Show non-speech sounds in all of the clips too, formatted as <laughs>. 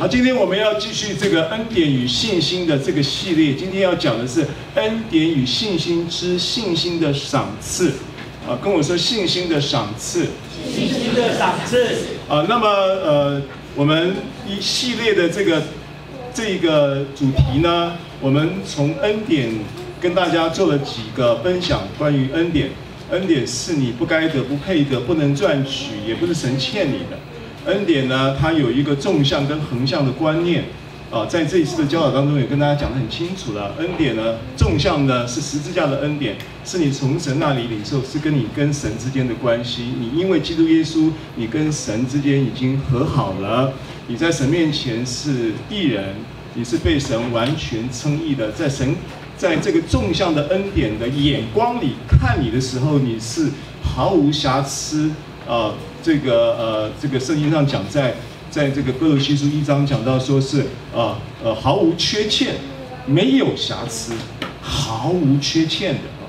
好，今天我们要继续这个恩典与信心的这个系列。今天要讲的是恩典与信心之信心的赏赐。啊，跟我说信心的赏赐。信心的赏赐。啊，那么呃，我们一系列的这个这个主题呢，我们从恩典跟大家做了几个分享，关于恩典。恩典是你不该得、不配得、不能赚取，也不是神欠你的。恩典呢，它有一个纵向跟横向的观念，啊，在这一次的教导当中也跟大家讲得很清楚了。恩典呢，纵向呢是十字架的恩典，是你从神那里领受，是跟你跟神之间的关系。你因为基督耶稣，你跟神之间已经和好了，你在神面前是义人，你是被神完全称义的。在神在这个纵向的恩典的眼光里看你的时候，你是毫无瑕疵啊。这个呃，这个圣经上讲在，在这个哥罗西书一章讲到说是啊呃毫无缺欠，没有瑕疵，毫无缺欠的啊。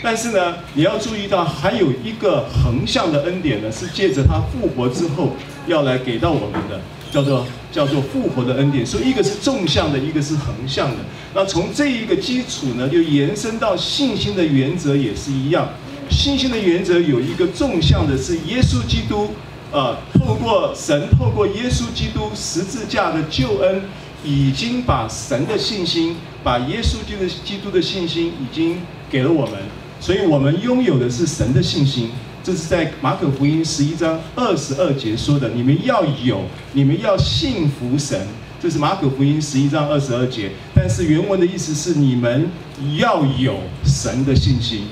但是呢，你要注意到还有一个横向的恩典呢，是借着他复活之后要来给到我们的，叫做叫做复活的恩典。所以一个是纵向的，一个是横向的。那从这一个基础呢，就延伸到信心的原则也是一样。信心的原则有一个纵向的，是耶稣基督，呃，透过神，透过耶稣基督十字架的救恩，已经把神的信心，把耶稣基督基督的信心，已经给了我们，所以我们拥有的是神的信心。这是在马可福音十一章二十二节说的，你们要有，你们要信服神。这是马可福音十一章二十二节，但是原文的意思是你们要有神的信心。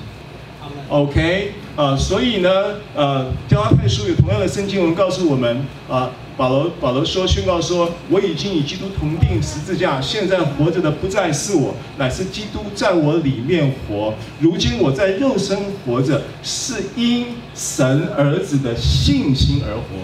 OK，呃，所以呢，呃，加拉太书有同样的圣经文告诉我们，啊、呃，保罗保罗说宣告说，我已经与基督同钉十字架，现在活着的不再是我，乃是基督在我里面活。如今我在肉身活着，是因神儿子的信心而活。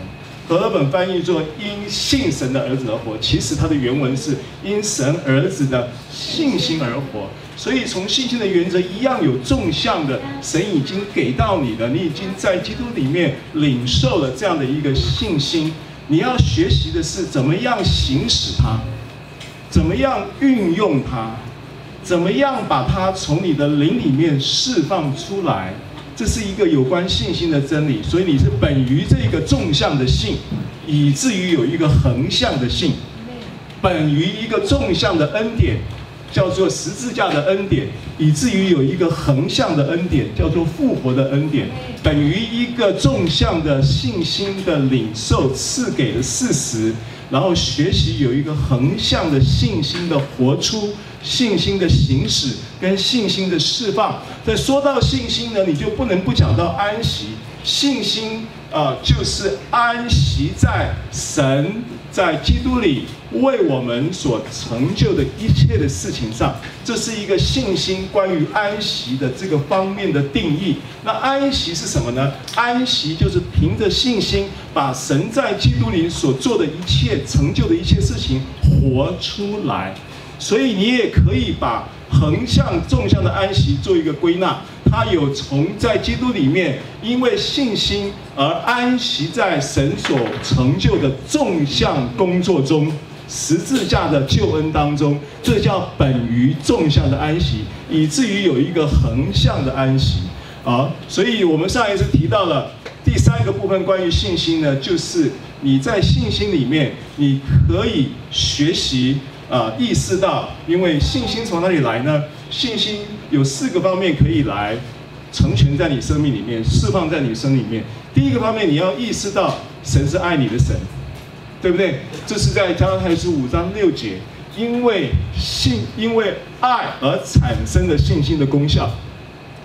和合本翻译作因信神的儿子而活，其实它的原文是因神儿子的信心而活。所以从信心的原则一样有纵向的，神已经给到你的，你已经在基督里面领受了这样的一个信心。你要学习的是怎么样行使它，怎么样运用它，怎么样把它从你的灵里面释放出来。这是一个有关信心的真理，所以你是本于这个纵向的信，以至于有一个横向的信，本于一个纵向的恩典，叫做十字架的恩典，以至于有一个横向的恩典，叫做复活的恩典，本于一个纵向的信心的领受赐给的事实，然后学习有一个横向的信心的活出。信心的行使跟信心的释放，在说到信心呢，你就不能不讲到安息。信心啊、就是安息在神在基督里为我们所成就的一切的事情上。这是一个信心关于安息的这个方面的定义。那安息是什么呢？安息就是凭着信心，把神在基督里所做的一切成就的一切事情活出来。所以你也可以把横向、纵向的安息做一个归纳，它有从在基督里面，因为信心而安息在神所成就的纵向工作中，十字架的救恩当中，这叫本于纵向的安息，以至于有一个横向的安息。啊，所以我们上一次提到了第三个部分，关于信心呢，就是你在信心里面，你可以学习。啊，意识到，因为信心从哪里来呢？信心有四个方面可以来成全在你生命里面，释放在你生里面。第一个方面，你要意识到神是爱你的神，对不对？这是在加拉太书五章六节，因为信，因为爱而产生的信心的功效。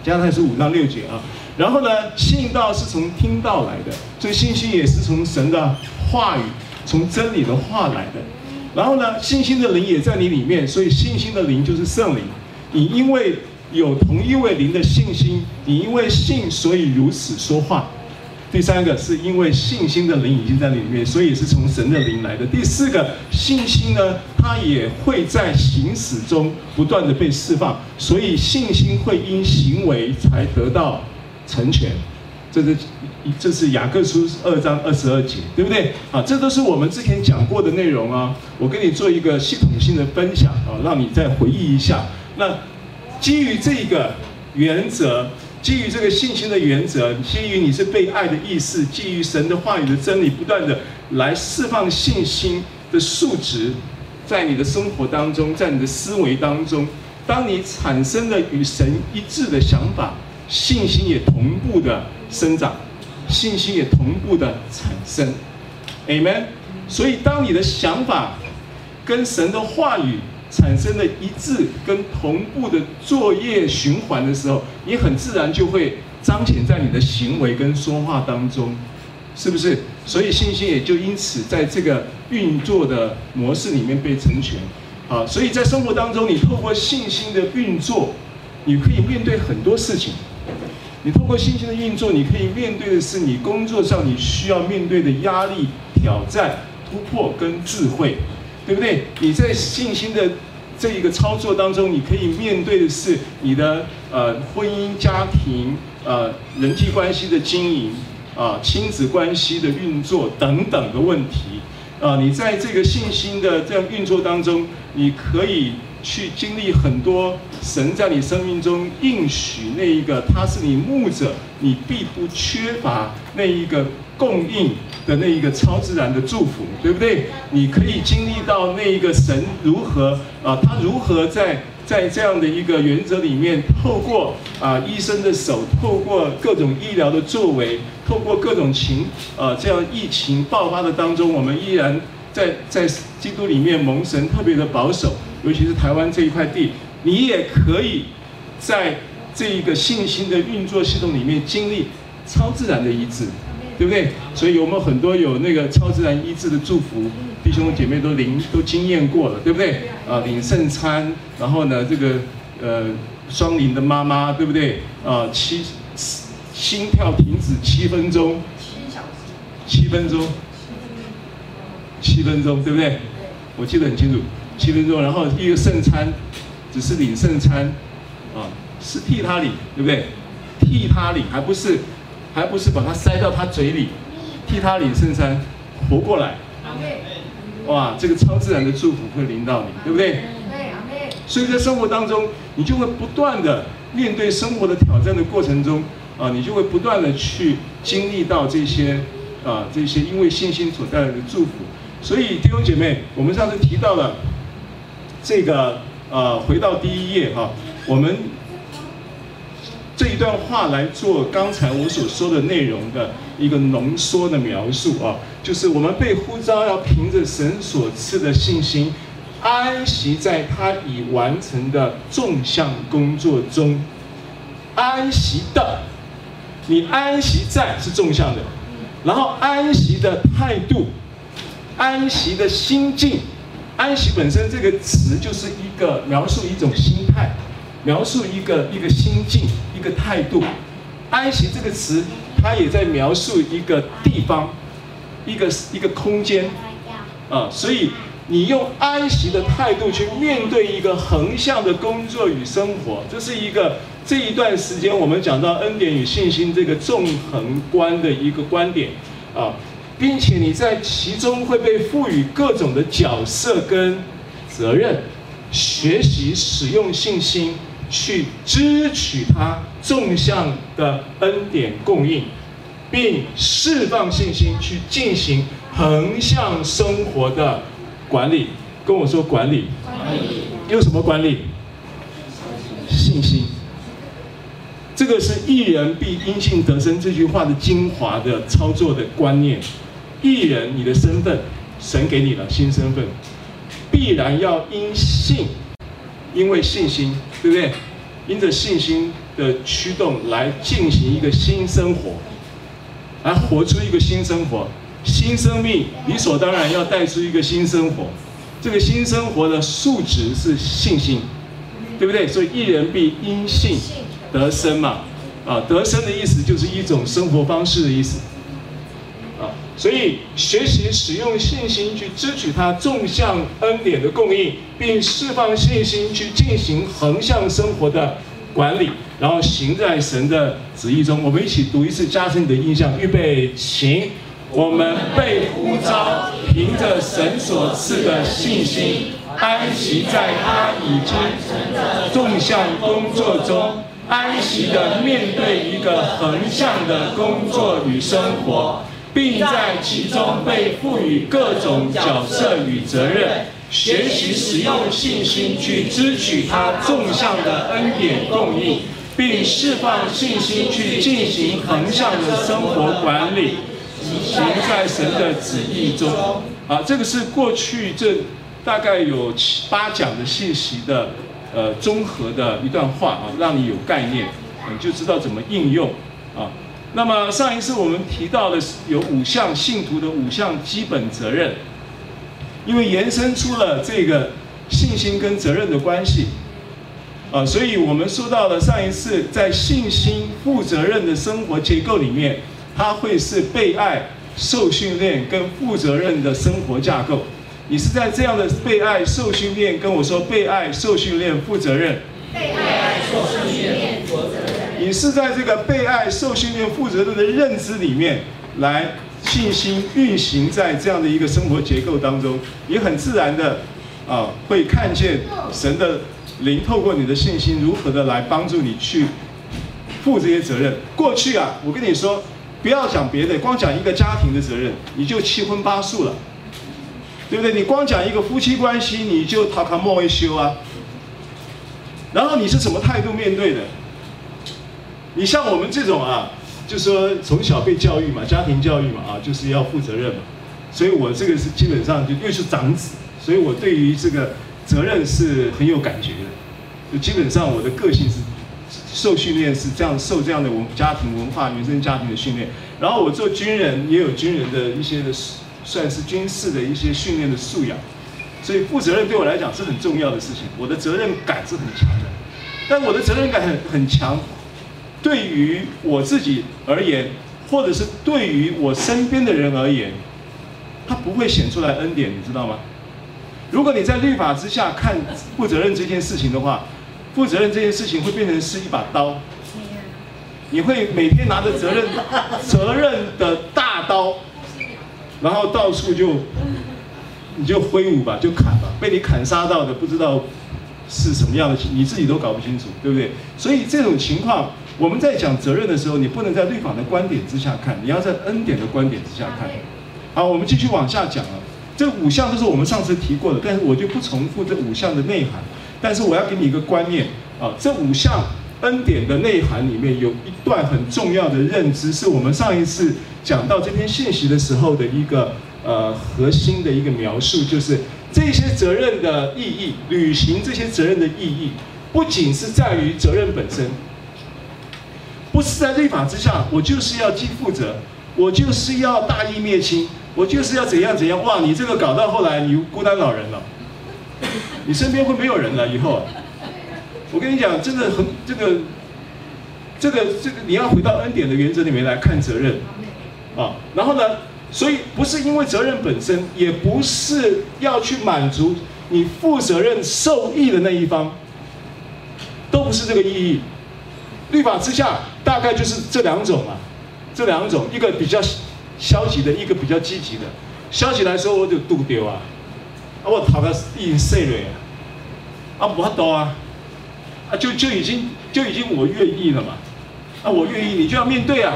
加拉太书五章六节啊，然后呢，信道是从听道来的，所以信心也是从神的话语，从真理的话来的。然后呢，信心的灵也在你里面，所以信心的灵就是圣灵。你因为有同一位灵的信心，你因为信，所以如此说话。第三个是因为信心的灵已经在里面，所以是从神的灵来的。第四个信心呢，它也会在行使中不断的被释放，所以信心会因行为才得到成全。这是这是雅各书二章二十二节，对不对？啊，这都是我们之前讲过的内容啊。我跟你做一个系统性的分享啊，让你再回忆一下。那基于这个原则，基于这个信心的原则，基于你是被爱的意思，基于神的话语的真理，不断的来释放信心的数值，在你的生活当中，在你的思维当中。当你产生了与神一致的想法，信心也同步的生长，信心也同步的产生，Amen。所以，当你的想法跟神的话语产生了一致跟同步的作业循环的时候，你很自然就会彰显在你的行为跟说话当中，是不是？所以，信心也就因此在这个运作的模式里面被成全。啊，所以在生活当中，你透过信心的运作，你可以面对很多事情。你通过信心的运作，你可以面对的是你工作上你需要面对的压力、挑战、突破跟智慧，对不对？你在信心的这一个操作当中，你可以面对的是你的呃婚姻、家庭、呃人际关系的经营啊、亲子关系的运作等等的问题。啊，你在这个信心的这样运作当中，你可以去经历很多神在你生命中应许那一个，他是你牧者，你必不缺乏那一个供应的那一个超自然的祝福，对不对？你可以经历到那一个神如何啊，他如何在。在这样的一个原则里面，透过啊医生的手，透过各种医疗的作为，透过各种情啊这样疫情爆发的当中，我们依然在在基督里面蒙神特别的保守，尤其是台湾这一块地，你也可以在这一个信心的运作系统里面经历超自然的医治。对不对？所以我们很多有那个超自然医治的祝福，弟兄姐妹都领都经验过了，对不对？啊，领圣餐，然后呢，这个呃双灵的妈妈，对不对？啊，七心跳停止七分钟，七分钟，七分钟，对不对？我记得很清楚，七分钟，然后一个圣餐，只是领圣餐，啊，是替他领，对不对？替他领，还不是。还不是把它塞到他嘴里，替他领圣餐，活过来。哇，这个超自然的祝福会临到你，对不对？所以在生活当中，你就会不断的面对生活的挑战的过程中，啊，你就会不断的去经历到这些，啊，这些因为信心所带来的祝福。所以弟兄姐妹，我们上次提到了这个，呃，回到第一页哈，我们。这一段话来做刚才我所说的内容的一个浓缩的描述啊，就是我们被呼召要凭着神所赐的信心，安息在他已完成的众项工作中。安息的，你安息在是众项的，然后安息的态度，安息的心境，安息本身这个词就是一个描述一种心态。描述一个一个心境，一个态度。安息这个词，它也在描述一个地方，一个一个空间。啊，所以你用安息的态度去面对一个横向的工作与生活，这是一个这一段时间我们讲到恩典与信心这个纵横观的一个观点啊，并且你在其中会被赋予各种的角色跟责任，学习使用信心。去支取它纵向的恩典供应，并释放信心去进行横向生活的管理。跟我说管理，管理用什么管理？信心。这个是一人必因信得生这句话的精华的操作的观念。艺人，你的身份，神给你了新身份，必然要因信。因为信心，对不对？因着信心的驱动来进行一个新生活，来活出一个新生活、新生命，理所当然要带出一个新生活。这个新生活的数值是信心，对不对？所以艺人必因信得生嘛，啊，得生的意思就是一种生活方式的意思。所以，学习使用信心去支取他纵向恩典的供应，并释放信心去进行横向生活的管理，然后行在神的旨意中。我们一起读一次，加深你的印象。预备，行。我们被呼召，凭着神所赐的信心，安息在他已经纵向工作中，安息地面对一个横向的工作与生活，并在其中被赋予各种角色与责任，学习使用信心去支取他纵向的恩典供应，并释放信心去进行横向的生活管理。行在神的旨意中，啊，这个是过去这大概有七八讲的信息的，呃，综合的一段话啊，让你有概念，你就知道怎么应用啊。那么上一次我们提到的有五项信徒的五项基本责任，因为延伸出了这个信心跟责任的关系，啊，所以我们说到了上一次在信心负责任的生活结构里面。它会是被爱、受训练跟负责任的生活架构。你是在这样的被爱、受训练，跟我说被爱、受训练、负责任。被爱、受训练、负责任。你是在这个被爱、受训练、负责任的认知里面来信心运行在这样的一个生活结构当中，你很自然的啊会看见神的灵透过你的信心如何的来帮助你去负这些责任。过去啊，我跟你说。不要讲别的，光讲一个家庭的责任，你就七荤八素了，对不对？你光讲一个夫妻关系，你就塔卡莫一修啊。然后你是什么态度面对的？你像我们这种啊，就说从小被教育嘛，家庭教育嘛，啊，就是要负责任嘛。所以我这个是基本上就又是长子，所以我对于这个责任是很有感觉的。就基本上我的个性是。受训练是这样，受这样的文家庭文化、原生家庭的训练。然后我做军人，也有军人的一些的，算是军事的一些训练的素养。所以负责任对我来讲是很重要的事情，我的责任感是很强的。但我的责任感很很强，对于我自己而言，或者是对于我身边的人而言，他不会显出来恩典，你知道吗？如果你在律法之下看负责任这件事情的话。负责任这件事情会变成是一把刀，你会每天拿着责任责任的大刀，然后到处就你就挥舞吧，就砍吧，被你砍杀到的不知道是什么样的，你自己都搞不清楚，对不对？所以这种情况，我们在讲责任的时候，你不能在律法的观点之下看，你要在恩典的观点之下看。好，我们继续往下讲啊，这五项都是我们上次提过的，但是我就不重复这五项的内涵。但是我要给你一个观念啊，这五项恩典的内涵里面有一段很重要的认知，是我们上一次讲到这篇信息的时候的一个呃核心的一个描述，就是这些责任的意义，履行这些责任的意义，不仅是在于责任本身，不是在律法之下，我就是要既负责，我就是要大义灭亲，我就是要怎样怎样，哇，你这个搞到后来你孤单老人了。你身边会没有人了以后，我跟你讲，真的很这个，这个这个你要回到恩典的原则里面来看责任，啊，然后呢，所以不是因为责任本身，也不是要去满足你负责任受益的那一方，都不是这个意义。律法之下大概就是这两种嘛，这两种，一个比较消极的，一个比较积极的。消极来说，我就杜丢啊。啊，我讨个已经碎了，啊，啊不多啊，啊，就就已经就已经我愿意了嘛，啊，我愿意，你就要面对啊，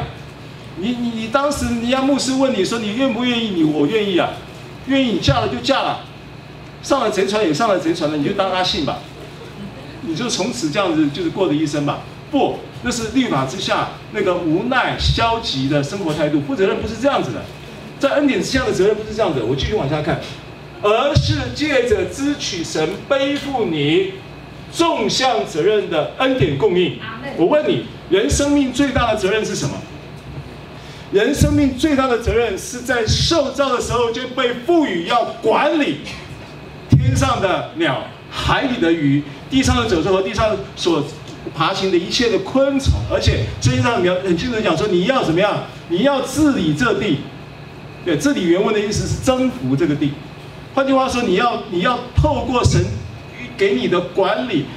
你你你当时你要牧师问你说你愿不愿意，你我愿意啊，愿意你嫁了就嫁了，上了贼船也上了贼船了，你就当阿信吧，你就从此这样子就是过的一生吧，不，那是律法之下那个无奈消极的生活态度，负责任不是这样子的，在恩典之下的责任不是这样子，我继续往下看。而是借着支取神背负你纵向责任的恩典供应。我问你，人生命最大的责任是什么？人生命最大的责任是在受造的时候就被赋予要管理天上的鸟、海里的鱼、地上的走兽和地上所爬行的一切的昆虫。而且圣经上描很清楚讲说，你要怎么样？你要治理这地。对，治理原文的意思是征服这个地。换句话说，你要你要透过神给你的管理，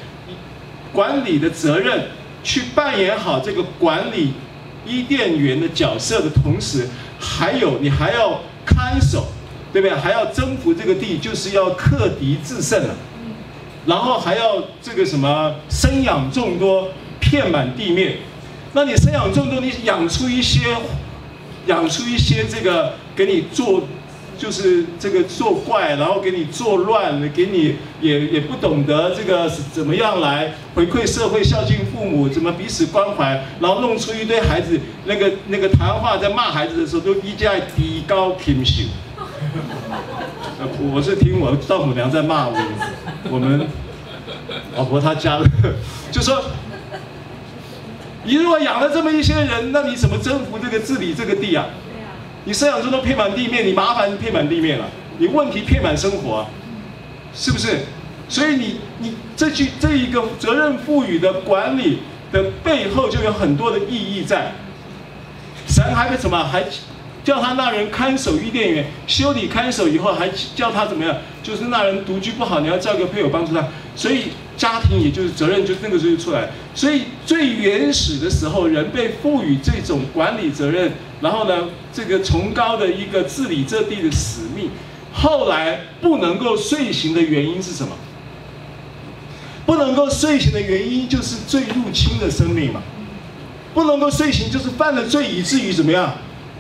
管理的责任，去扮演好这个管理伊甸园的角色的同时，还有你还要看守，对不对？还要征服这个地，就是要克敌制胜了。然后还要这个什么生养众多，遍满地面。那你生养众多，你养出一些，养出一些这个给你做。就是这个作怪，然后给你作乱，给你也也不懂得这个怎么样来回馈社会、孝敬父母，怎么彼此关怀，然后弄出一堆孩子那个那个谈话，在骂孩子的时候都一再低高轻秀。我是听我丈母娘在骂我，我们老婆她家的，就说你如果养了这么一些人，那你怎么征服这个治理这个地啊？你生养众多遍满地面，你麻烦遍满地面了，你问题遍满生活啊，是不是？所以你你这句这一个责任赋予的管理的背后就有很多的意义在。神还为什么还叫他那人看守伊甸园，修理看守以后还叫他怎么样？就是那人独居不好，你要叫个配偶帮助他。所以家庭也就是责任就那个时候就出来。所以最原始的时候，人被赋予这种管理责任。然后呢，这个崇高的一个治理这地的使命，后来不能够遂行的原因是什么？不能够遂行的原因就是罪入侵的生命嘛。不能够遂行就是犯了罪，以至于怎么样？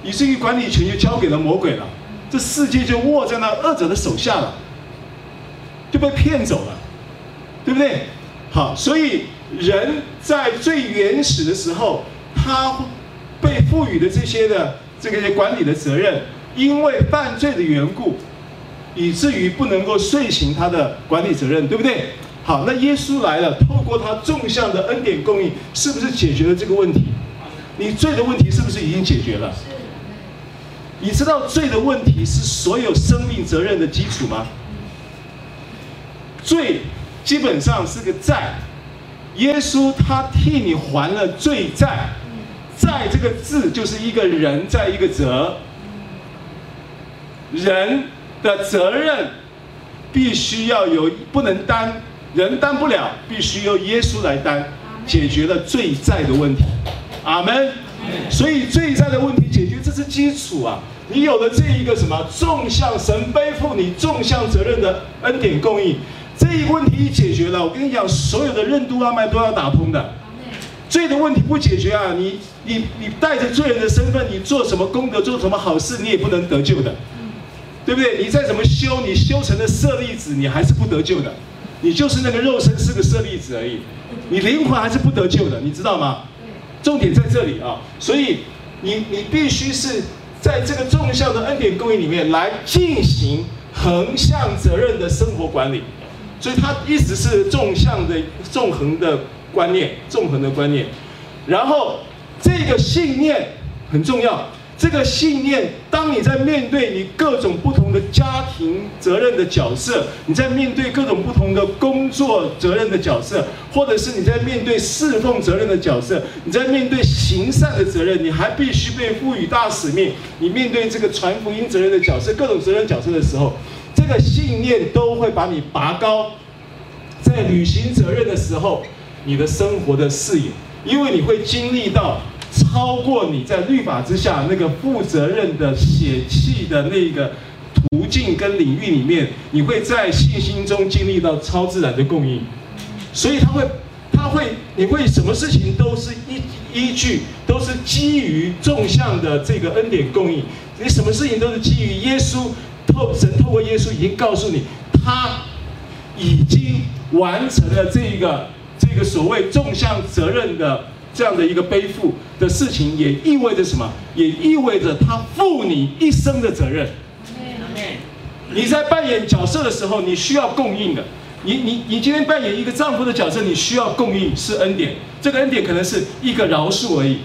以至于管理权就交给了魔鬼了，这世界就握在那恶者的手下了，就被骗走了，对不对？好，所以人在最原始的时候，他。被赋予的这些的这个管理的责任，因为犯罪的缘故，以至于不能够遂行他的管理责任，对不对？好，那耶稣来了，透过他纵向的恩典供应，是不是解决了这个问题？你罪的问题是不是已经解决了？你知道罪的问题是所有生命责任的基础吗？罪基本上是个债，耶稣他替你还了罪债。债这个字就是一个人在一个责，人的责任必须要有不能担，人担不了，必须由耶稣来担，解决了罪债的问题。阿门。所以罪债的问题解决，这是基础啊！你有了这一个什么纵向，神背负你纵向责任的恩典供应，这一问题一解决了，我跟你讲，所有的任督二脉都要打通的。罪的问题不解决啊，你你你带着罪人的身份，你做什么功德，做什么好事，你也不能得救的，对不对？你再怎么修，你修成了舍利子，你还是不得救的，你就是那个肉身是个舍利子而已，你灵魂还是不得救的，你知道吗？重点在这里啊，所以你你必须是在这个纵向的恩典供应里面来进行横向责任的生活管理，所以它一直是纵向的纵横的。观念，纵横的观念，然后这个信念很重要。这个信念，当你在面对你各种不同的家庭责任的角色，你在面对各种不同的工作责任的角色，或者是你在面对侍奉责任的角色，你在面对行善的责任，你还必须被赋予大使命。你面对这个传福音责任的角色，各种责任角色的时候，这个信念都会把你拔高。在履行责任的时候。你的生活的视野，因为你会经历到超过你在律法之下那个负责任的血气的那个途径跟领域里面，你会在信心中经历到超自然的供应，所以他会，他会，你会什么事情都是依依据，都是基于纵向的这个恩典供应，你什么事情都是基于耶稣透神透过耶稣已经告诉你，他已经完成了这一个。这个所谓纵向责任的这样的一个背负的事情，也意味着什么？也意味着他负你一生的责任。你在扮演角色的时候，你需要供应的。你你你今天扮演一个丈夫的角色，你需要供应是恩典。这个恩典可能是一个饶恕而已，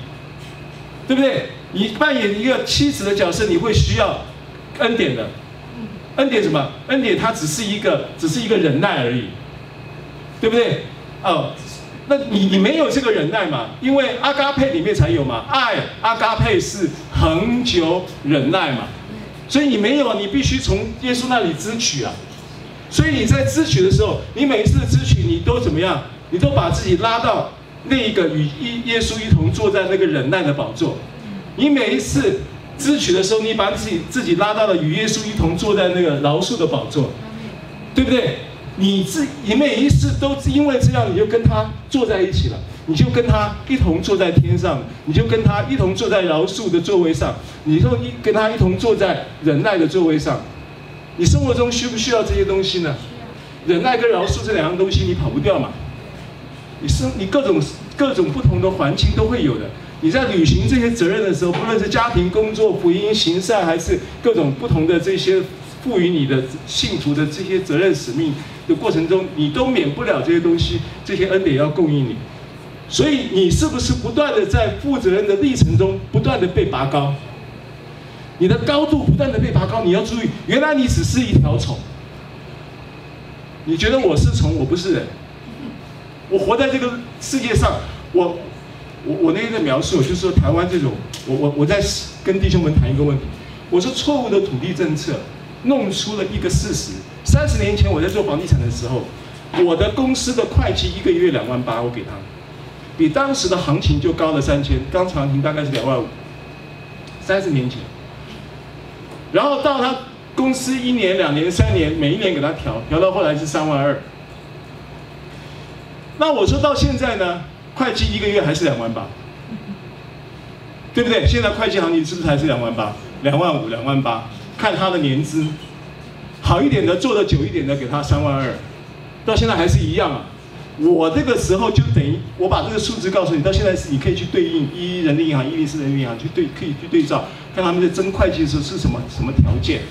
对不对？你扮演一个妻子的角色，你会需要恩典的。恩典什么？恩典它只是一个，只是一个忍耐而已，对不对？哦，那你你没有这个忍耐嘛？因为阿嘎佩里面才有嘛，爱阿嘎佩是恒久忍耐嘛，所以你没有，你必须从耶稣那里支取啊。所以你在支取的时候，你每一次支取，你都怎么样？你都把自己拉到那个与耶稣一同坐在那个忍耐的宝座。你每一次支取的时候，你把自己自己拉到了与耶稣一同坐在那个饶恕的宝座，对不对？你自你每一次都因为这样，你就跟他坐在一起了，你就跟他一同坐在天上，你就跟他一同坐在饶恕的座位上，你就一跟他一同坐在忍耐的座位上。你生活中需不需要这些东西呢？忍耐跟饶恕这两样东西，你跑不掉嘛？你生你各种各种不同的环境都会有的。你在履行这些责任的时候，不论是家庭、工作、福音、行善，还是各种不同的这些赋予你的信徒的这些责任使命的过程中，你都免不了这些东西，这些恩典要供应你。所以你是不是不断的在负责任的历程中不断的被拔高？你的高度不断的被拔高，你要注意，原来你只是一条虫。你觉得我是虫，我不是人。我活在这个世界上，我。我我那天在描述，就是说台湾这种，我我我在跟弟兄们谈一个问题，我说错误的土地政策弄出了一个事实。三十年前我在做房地产的时候，我的公司的会计一个月两万八，我给他，比当时的行情就高了三千，当时行情大概是两万五。三十年前，然后到他公司一年、两年、三年，每一年给他调，调到后来是三万二。那我说到现在呢？会计一个月还是两万八，对不对？现在会计行情是不是还是两万八？两万五、两万八，看他的年资，好一点的做的久一点的给他三万二，到现在还是一样啊。我这个时候就等于我把这个数字告诉你，到现在是你可以去对应一人力银行、一零四人力银行去对，可以去对照，看他们在增会计的时候是什么什么条件，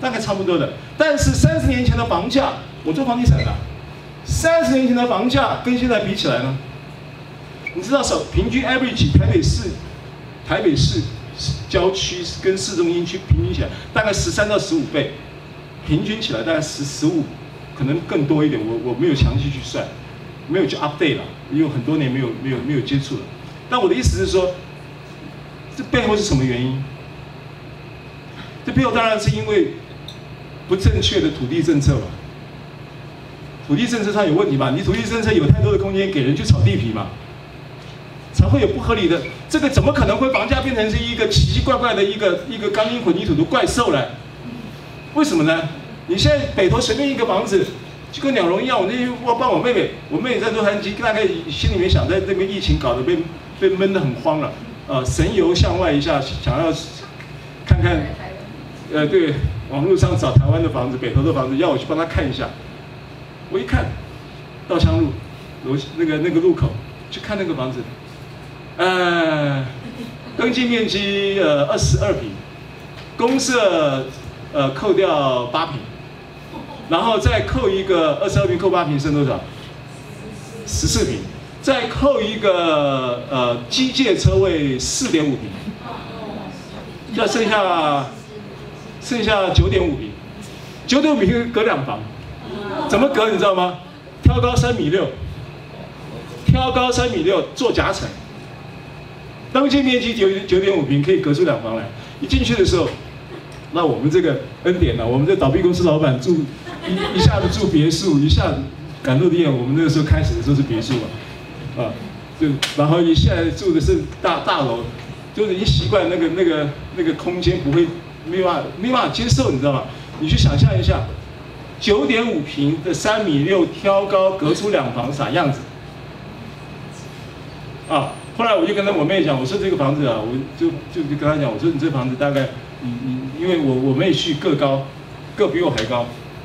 大概差不多的。但是三十年前的房价，我做房地产的，三十年前的房价跟现在比起来呢？你知道，首平均 average 台北市，台北市郊区跟市中心区平均起来大概十三到十五倍，平均起来大概十十五，可能更多一点。我我没有详细去算，没有去 update 了，因为很多年没有没有没有接触了。但我的意思是说，这背后是什么原因？这背后当然是因为不正确的土地政策嘛。土地政策上有问题吧？你土地政策有太多的空间给人去炒地皮嘛？才会有不合理的，这个怎么可能会房价变成是一个奇奇怪怪的一个一个钢筋混凝土的怪兽呢？为什么呢？你现在北投随便一个房子，就跟鸟笼一样。我那天我帮我妹妹，我妹妹在洛杉矶，大概心里面想，在这边疫情搞得被被闷得很慌了，呃，神游向外一下，想要看看，呃，对，网络上找台湾的房子，北投的房子，要我去帮她看一下。我一看，稻香路楼那个那个路口，去看那个房子。呃，登记面积呃二十二平，公设呃扣掉八平，然后再扣一个二十二平扣八平剩多少？十四平，再扣一个呃机械车位四点五平，要剩下剩下九点五平，九点五平隔两房，怎么隔你知道吗？挑高三米六，挑高三米六做夹层。当间面积九九点五平，可以隔出两房来。一进去的时候，那我们这个恩典呢、我们这倒闭公司老板住一一下子住别墅，一下子赶路的店。我们那个时候开始的时候是别墅嘛，啊，就然后一下来住的是大大楼，就是一习惯那个那个那个空间不会没办法没办法接受，你知道吗？你去想象一下，九点五平的三米六挑高隔出两房啥样子？啊。后来我就跟他我妹讲，我说这个房子啊，我就就就跟他讲，我说你这房子大概，你你因为我我妹婿个高，个比我还高，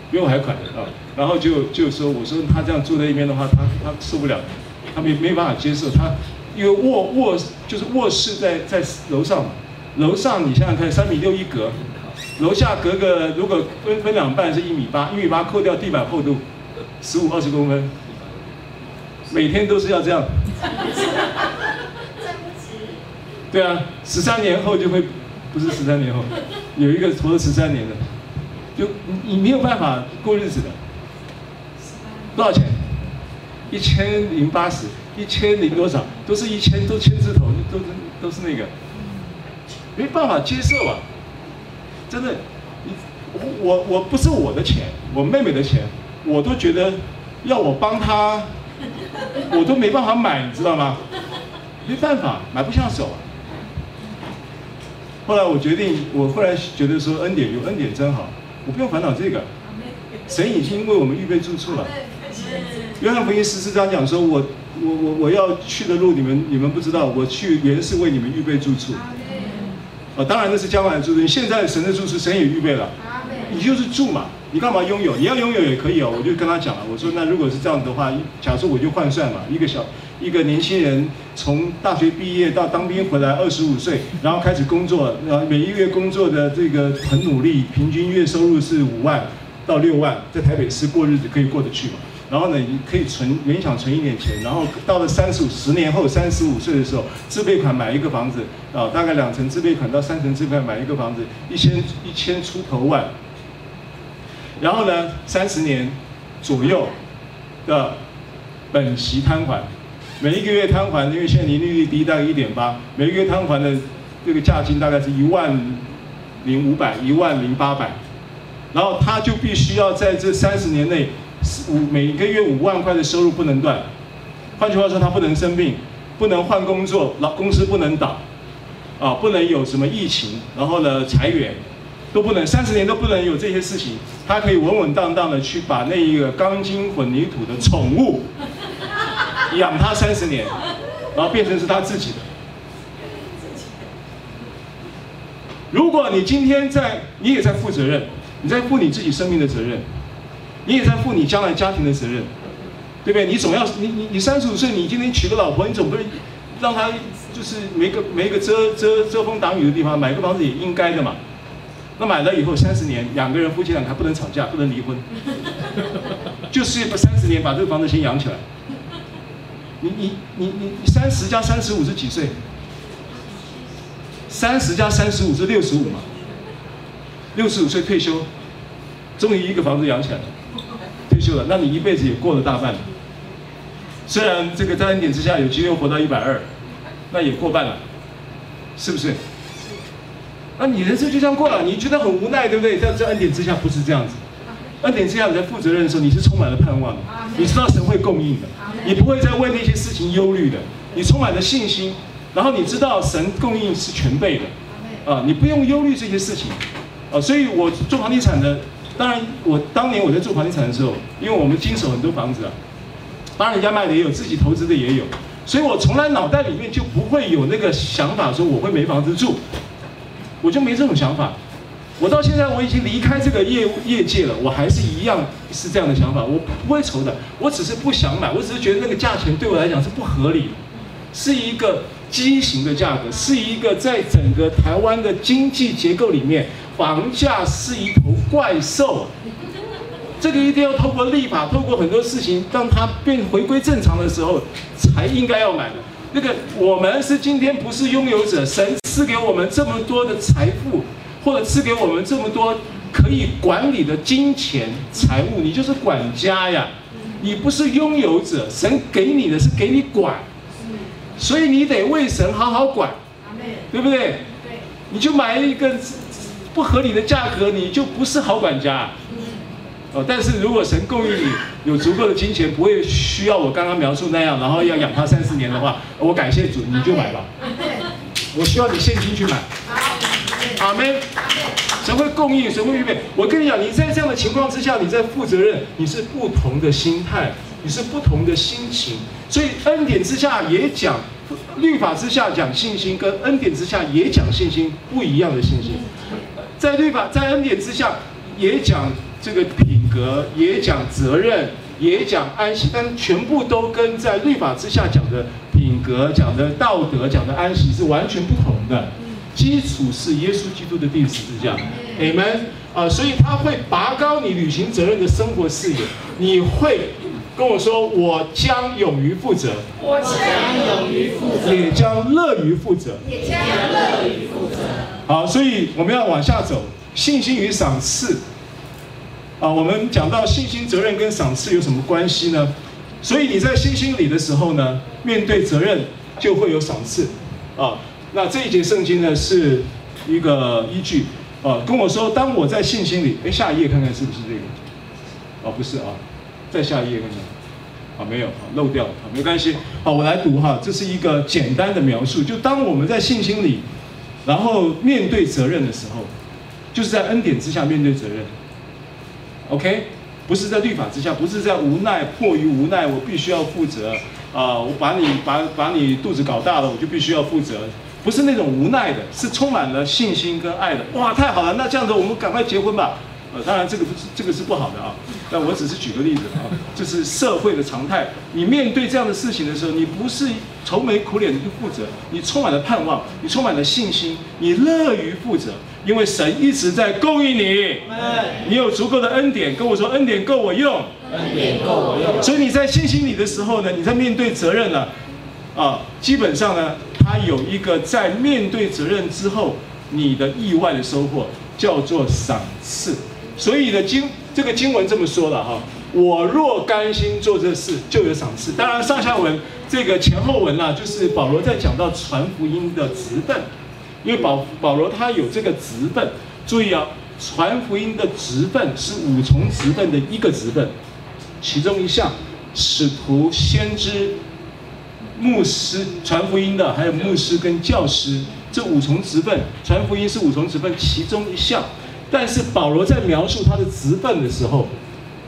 比我还宽啊，然后就就说我说他这样住在一边的话，他他受不了，他没没办法接受，他因为卧卧就是卧室在在楼上嘛，楼上你想想看，三米六一格，楼下隔个如果分分两半是一米八，一米八扣掉地板厚度，十五二十公分，每天都是要这样。对不起。对啊，十三年后就会，不是十三年后，有一个活了十三年的，就你没有办法过日子的。多少钱？一千零八十，一千零多少？都是一千，都千字头，都是都是那个，没办法接受啊！真的，我我我不是我的钱，我妹妹的钱，我都觉得要我帮她 <laughs> 我都没办法买，你知道吗？没办法，买不下手啊。后来我决定，我后来觉得说恩典有恩典真好，我不用烦恼这个。神已经为我们预备住处了。约翰福音十四章讲说，我我我我要去的路，你们你们不知道，我去原是为你们预备住处。啊，当然那是将来的住处，现在神的住处神也预备了。你就是住嘛，你干嘛拥有？你要拥有也可以哦。我就跟他讲了，我说那如果是这样子的话，假设我就换算嘛，一个小一个年轻人从大学毕业到当兵回来，二十五岁，然后开始工作，然后每一个月工作的这个很努力，平均月收入是五万到六万，在台北市过日子可以过得去嘛。然后呢，你可以存勉强存一点钱，然后到了三十五十年后，三十五岁的时候，自备款买一个房子啊，大概两成自备款到三成自备款买一个房子，一千一千出头万。然后呢，三十年左右的本息摊还，每一个月摊还，因为现在年利率低，大概一点八，每个月摊还的这个价金大概是一万零五百，一万零八百，然后他就必须要在这三十年内。五每个月五万块的收入不能断，换句话说，他不能生病，不能换工作，老公司不能倒，啊，不能有什么疫情，然后呢裁员，都不能，三十年都不能有这些事情，他可以稳稳当当的去把那一个钢筋混凝土的宠物 <laughs> 养他三十年，然后变成是他自己的。如果你今天在，你也在负责任，你在负你自己生命的责任。你也在负你将来家庭的责任，对不对？你总要你你你三十五岁，你今天娶个老婆，你总不能让她就是没个没个遮遮遮风挡雨的地方，买个房子也应该的嘛。那买了以后三十年，两个人夫妻俩还不能吵架，不能离婚，<laughs> 就是把三十年把这个房子先养起来。你你你你三十加三十五是几岁？三十加三十五是六十五嘛？六十五岁退休，终于一个房子养起来了。退休了，那你一辈子也过了大半了。虽然这个在恩典之下有机会活到一百二，那也过半了，是不是？那你人生就这样过了，你觉得很无奈，对不对？在在恩典之下不是这样子，恩典之下你在负责任的时候，你是充满了盼望的，你知道神会供应的，你不会再为那些事情忧虑的，你充满了信心，然后你知道神供应是全备的，啊，你不用忧虑这些事情，啊，所以我做房地产的。当然，我当年我在做房地产的时候，因为我们经手很多房子啊，当然人家卖的也有，自己投资的也有，所以我从来脑袋里面就不会有那个想法说我会没房子住，我就没这种想法。我到现在我已经离开这个业业界了，我还是一样是这样的想法，我不会愁的，我只是不想买，我只是觉得那个价钱对我来讲是不合理的，是一个畸形的价格，是一个在整个台湾的经济结构里面。房价是一头怪兽，<laughs> 这个一定要透过立法，透过很多事情，让它变回归正常的时候，才应该要买的。那个我们是今天不是拥有者，神赐给我们这么多的财富，或者赐给我们这么多可以管理的金钱财物，你就是管家呀，你不是拥有者，神给你的是给你管，所以你得为神好好管，对不对？你就买一个。不合理的价格，你就不是好管家，哦。但是如果神供应你有足够的金钱，不会需要我刚刚描述那样，然后要养他三四年的话，我感谢主，你就买吧。<laughs> 我需要你现金去买。阿门。神会供应，神会预备。我跟你讲，你在这样的情况之下，你在负责任，你是不同的心态，你是不同的心情。所以恩典之下也讲，律法之下讲信心，跟恩典之下也讲信心，不一样的信心。在律法，在恩典之下，也讲这个品格，也讲责任，也讲安息，但全部都跟在律法之下讲的品格、讲的道德、讲的安息是完全不同的。基础是耶稣基督的钉十字架，Amen。啊，所以他会拔高你履行责任的生活视野，你会跟我说，我将勇于负责，我将勇于负责，也将乐于负责，也将乐于负责。好，所以我们要往下走，信心与赏赐。啊，我们讲到信心、责任跟赏赐有什么关系呢？所以你在信心里的时候呢，面对责任就会有赏赐。啊，那这一节圣经呢是一个依据。啊，跟我说，当我在信心里，哎，下一页看看是不是这个？哦，不是啊，再下一页看看。好，没有，好，漏掉了，好，没关系。好，我来读哈，这是一个简单的描述。就当我们在信心里，然后面对责任的时候，就是在恩典之下面对责任。OK，不是在律法之下，不是在无奈迫于无奈，我必须要负责啊、我把你把把你肚子搞大了，我就必须要负责。不是那种无奈的，是充满了信心跟爱的。哇，太好了！那这样子，我们赶快结婚吧。呃，当然这个不是这个是不好的啊。但我只是举个例子啊，这是社会的常态。你面对这样的事情的时候，你不是愁眉苦脸的去负责，你充满了盼望，你充满了信心，你乐于负责，因为神一直在供应你。你有足够的恩典，跟我说恩典够我用。恩典够我用。所以你在信心里的时候呢，你在面对责任了。啊，基本上呢，它有一个在面对责任之后，你的意外的收获叫做赏赐。所以呢，经这个经文这么说了哈，我若甘心做这事，就有赏赐。当然，上下文这个前后文啊，就是保罗在讲到传福音的职分，因为保保罗他有这个职分。注意啊，传福音的职分是五重职分的一个职分，其中一项，使徒、先知。牧师传福音的，还有牧师跟教师，这五重职分，传福音是五重职分其中一项。但是保罗在描述他的职分的时候，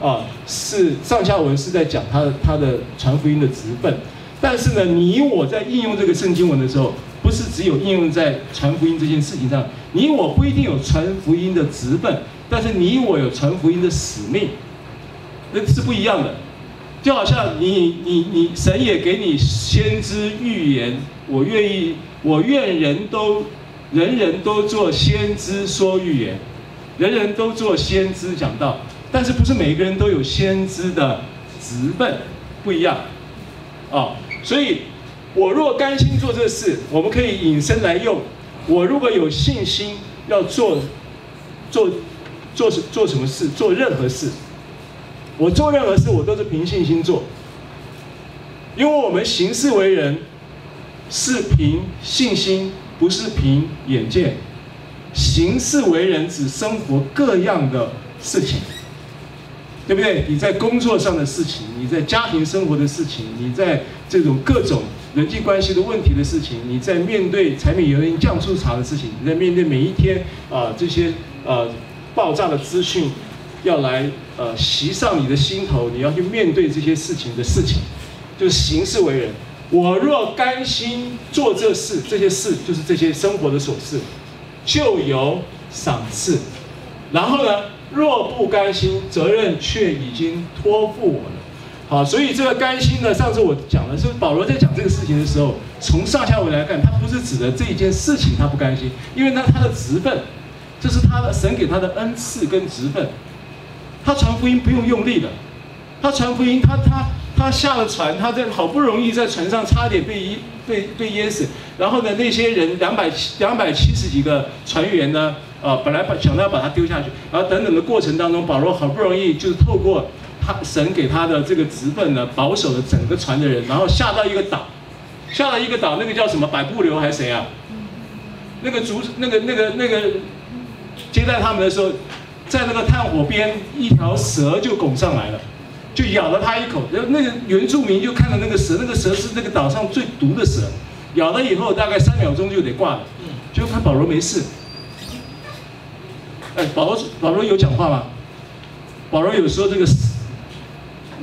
啊，是上下文是在讲他的他的传福音的职分。但是呢，你我在应用这个圣经文的时候，是只有应用在传福音这件事情上，你我不一定有传福音的职分，但是你我有传福音的使命，那是不一样的。就好像你你你神也给你先知预言，我愿意，我愿人都人人都做先知说预言，人人都做先知讲道，但是不是每一个人都有先知的职分，不一样，啊、所以我若甘心做这事，我们可以引申来用，我如果有信心要做做做做什么事，做任何事。我做任何事，我都是凭信心做，因为我们行事为人是凭信心，不是凭眼见。行事为人指生活各样的事情，对不对？你在工作上的事情，你在家庭生活的事情，你在这种各种人际关系的问题的事情，你在面对柴米油盐酱醋茶的事情，你在面对每一天啊、呃、这些呃爆炸的资讯。要来呃袭上你的心头，你要去面对这些事情的事情，就是行事为人。我若甘心做这事，这些事就是这些生活的琐事，就有赏赐。然后呢，若不甘心，责任却已经托付我了。好，所以这个甘心呢，上次我讲了，是保罗在讲这个事情的时候，从上下文来看，他不是指的这一件事情他不甘心，因为那他的职分，这是他的神给他的恩赐跟职分。他传福音不用用力的，他传福音，他他他下了船，他在好不容易在船上差点被被被淹死，然后呢，那些人两百七两百七十几个船员呢，呃，本来把想到要把他丢下去，然后等等的过程当中，保罗好不容易就是透过他神给他的这个职分呢，保守了整个船的人，然后下到一个岛，下到一个岛，那个叫什么百步流还是谁啊？那个主那个那个那个接待他们的时候。在那个炭火边，一条蛇就拱上来了，就咬了他一口。然后那个原住民就看到那个蛇，那个蛇是那个岛上最毒的蛇，咬了以后大概三秒钟就得挂了。就看保罗没事。哎，保罗保罗有讲话吗？保罗有说这个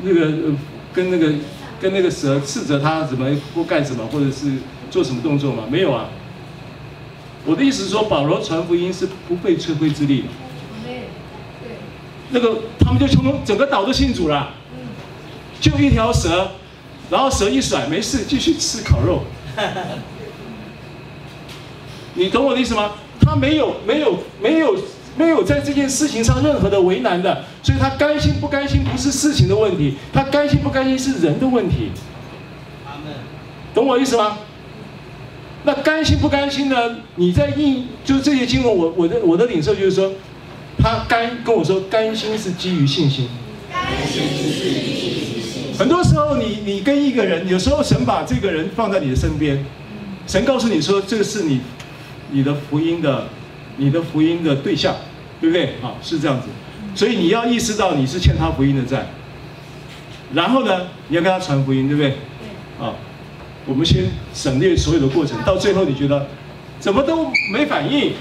那个跟那个跟那个蛇斥责他怎么或干什么，或者是做什么动作吗？没有啊。我的意思是说，保罗传福音是不费吹灰之力的。那个他们就从整个岛都信主了，就一条蛇，然后蛇一甩，没事，继续吃烤肉。<laughs> 你懂我的意思吗？他没有没有没有没有在这件事情上任何的为难的，所以他甘心不甘心不是事情的问题，他甘心不甘心是人的问题。懂我意思吗？那甘心不甘心呢？你在应就是这些经文，我我的我的领受就是说。他甘跟我说，甘心是基于信心。甘心是基于信心。很多时候你，你你跟一个人，有时候神把这个人放在你的身边，神告诉你说，这个是你你的福音的，你的福音的对象，对不对？啊，是这样子。所以你要意识到你是欠他福音的债。然后呢，你要跟他传福音，对不对？啊，我们先省略所有的过程，到最后你觉得怎么都没反应，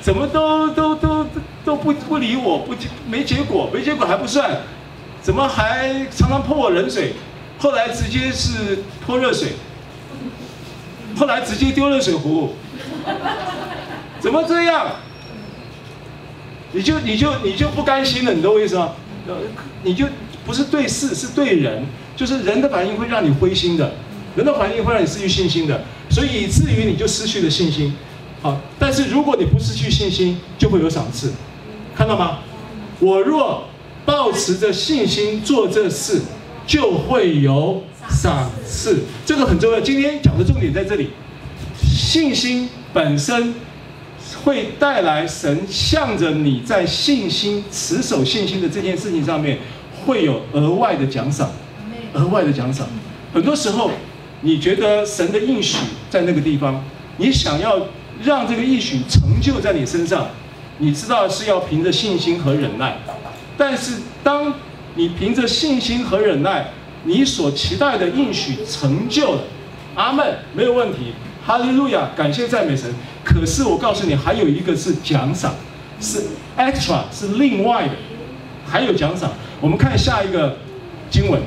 怎么都都都都，都不不理我，不没结果，没结果还不算，怎么还常常泼我冷水？后来直接是泼热水，后来直接丢热水壶，怎么这样？你就你就你就不甘心了，你懂我意思吗？呃你就不是对事，是对人，就是人的反应会让你灰心的，人的反应会让你失去信心的，所以以至于你就失去了信心。好，但是如果你不失去信心，就会有赏赐，看到吗？我若抱持着信心做这事，就会有赏赐，这个很重要。今天讲的重点在这里，信心本身会带来神向着你在信心持守信心的这件事情上面会有额外的奖赏，额外的奖赏。很多时候，你觉得神的应许在那个地方，你想要让这个应许成就在你身上，你知道是要凭着信心和忍耐，但是当你凭着信心和忍耐，你所期待的应许成就了，阿门，没有问题，哈利路亚，感谢赞美神。可是我告诉你，还有一个是奖赏，是 extra，是另外的，还有奖赏。我们看下一个经文，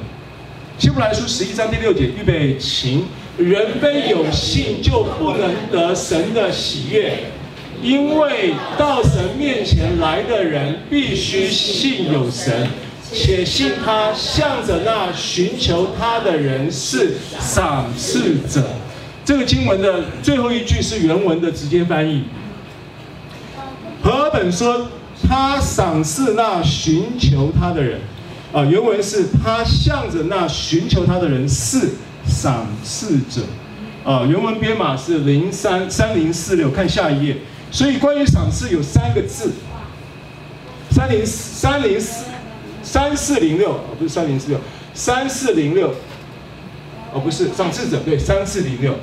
希伯来书十一章第六节，预备，请，人非有信就不能得神的喜悦，因为到神面前来的人必须信有神。且信他向着那寻求他的人是赏赐者。这个经文的最后一句是原文的直接翻译。何本说他赏赐那寻求他的人，啊，原文是他向着那寻求他的人是赏赐者，啊，原文编码是零三三零四六，看下一页。所以关于赏赐有三个字，三零三零四。三四零六，不是三零四六，三四零六，哦，不是赏赐者，对，三四零六，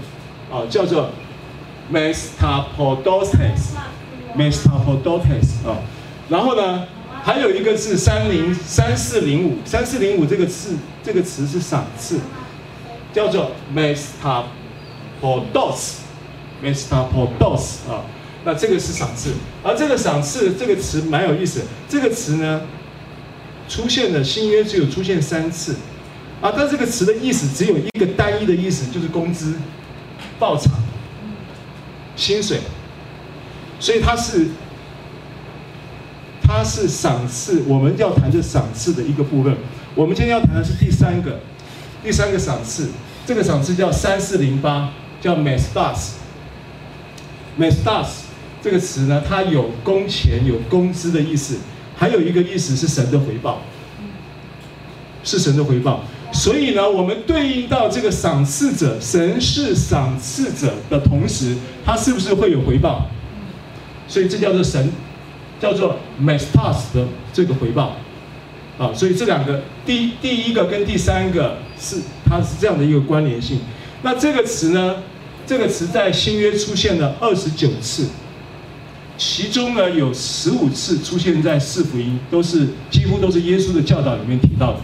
啊，叫做 mestapodotes，mestapodotes 啊，然后呢，还有一个是三零三四零五，三四零五这个词，这个词是赏赐，叫做 mestapodos，mestapodos 啊，那这个是赏赐，而这个赏赐这个词蛮有意思，这个词呢。出现的新约只有出现三次，啊，但这个词的意思只有一个单一的意思，就是工资、报偿、薪水，所以它是，它是赏赐。我们要谈这赏赐的一个部分。我们今天要谈的是第三个，第三个赏赐。这个赏赐叫三四零八，叫 mestas。mestas 这个词呢，它有工钱、有工资的意思。还有一个意思是神的回报，是神的回报。所以呢，我们对应到这个赏赐者，神是赏赐者的同时，他是不是会有回报？所以这叫做神，叫做 mestas 的这个回报。啊，所以这两个第第一个跟第三个是它是这样的一个关联性。那这个词呢，这个词在新约出现了二十九次。其中呢，有十五次出现在四福音，都是几乎都是耶稣的教导里面提到的。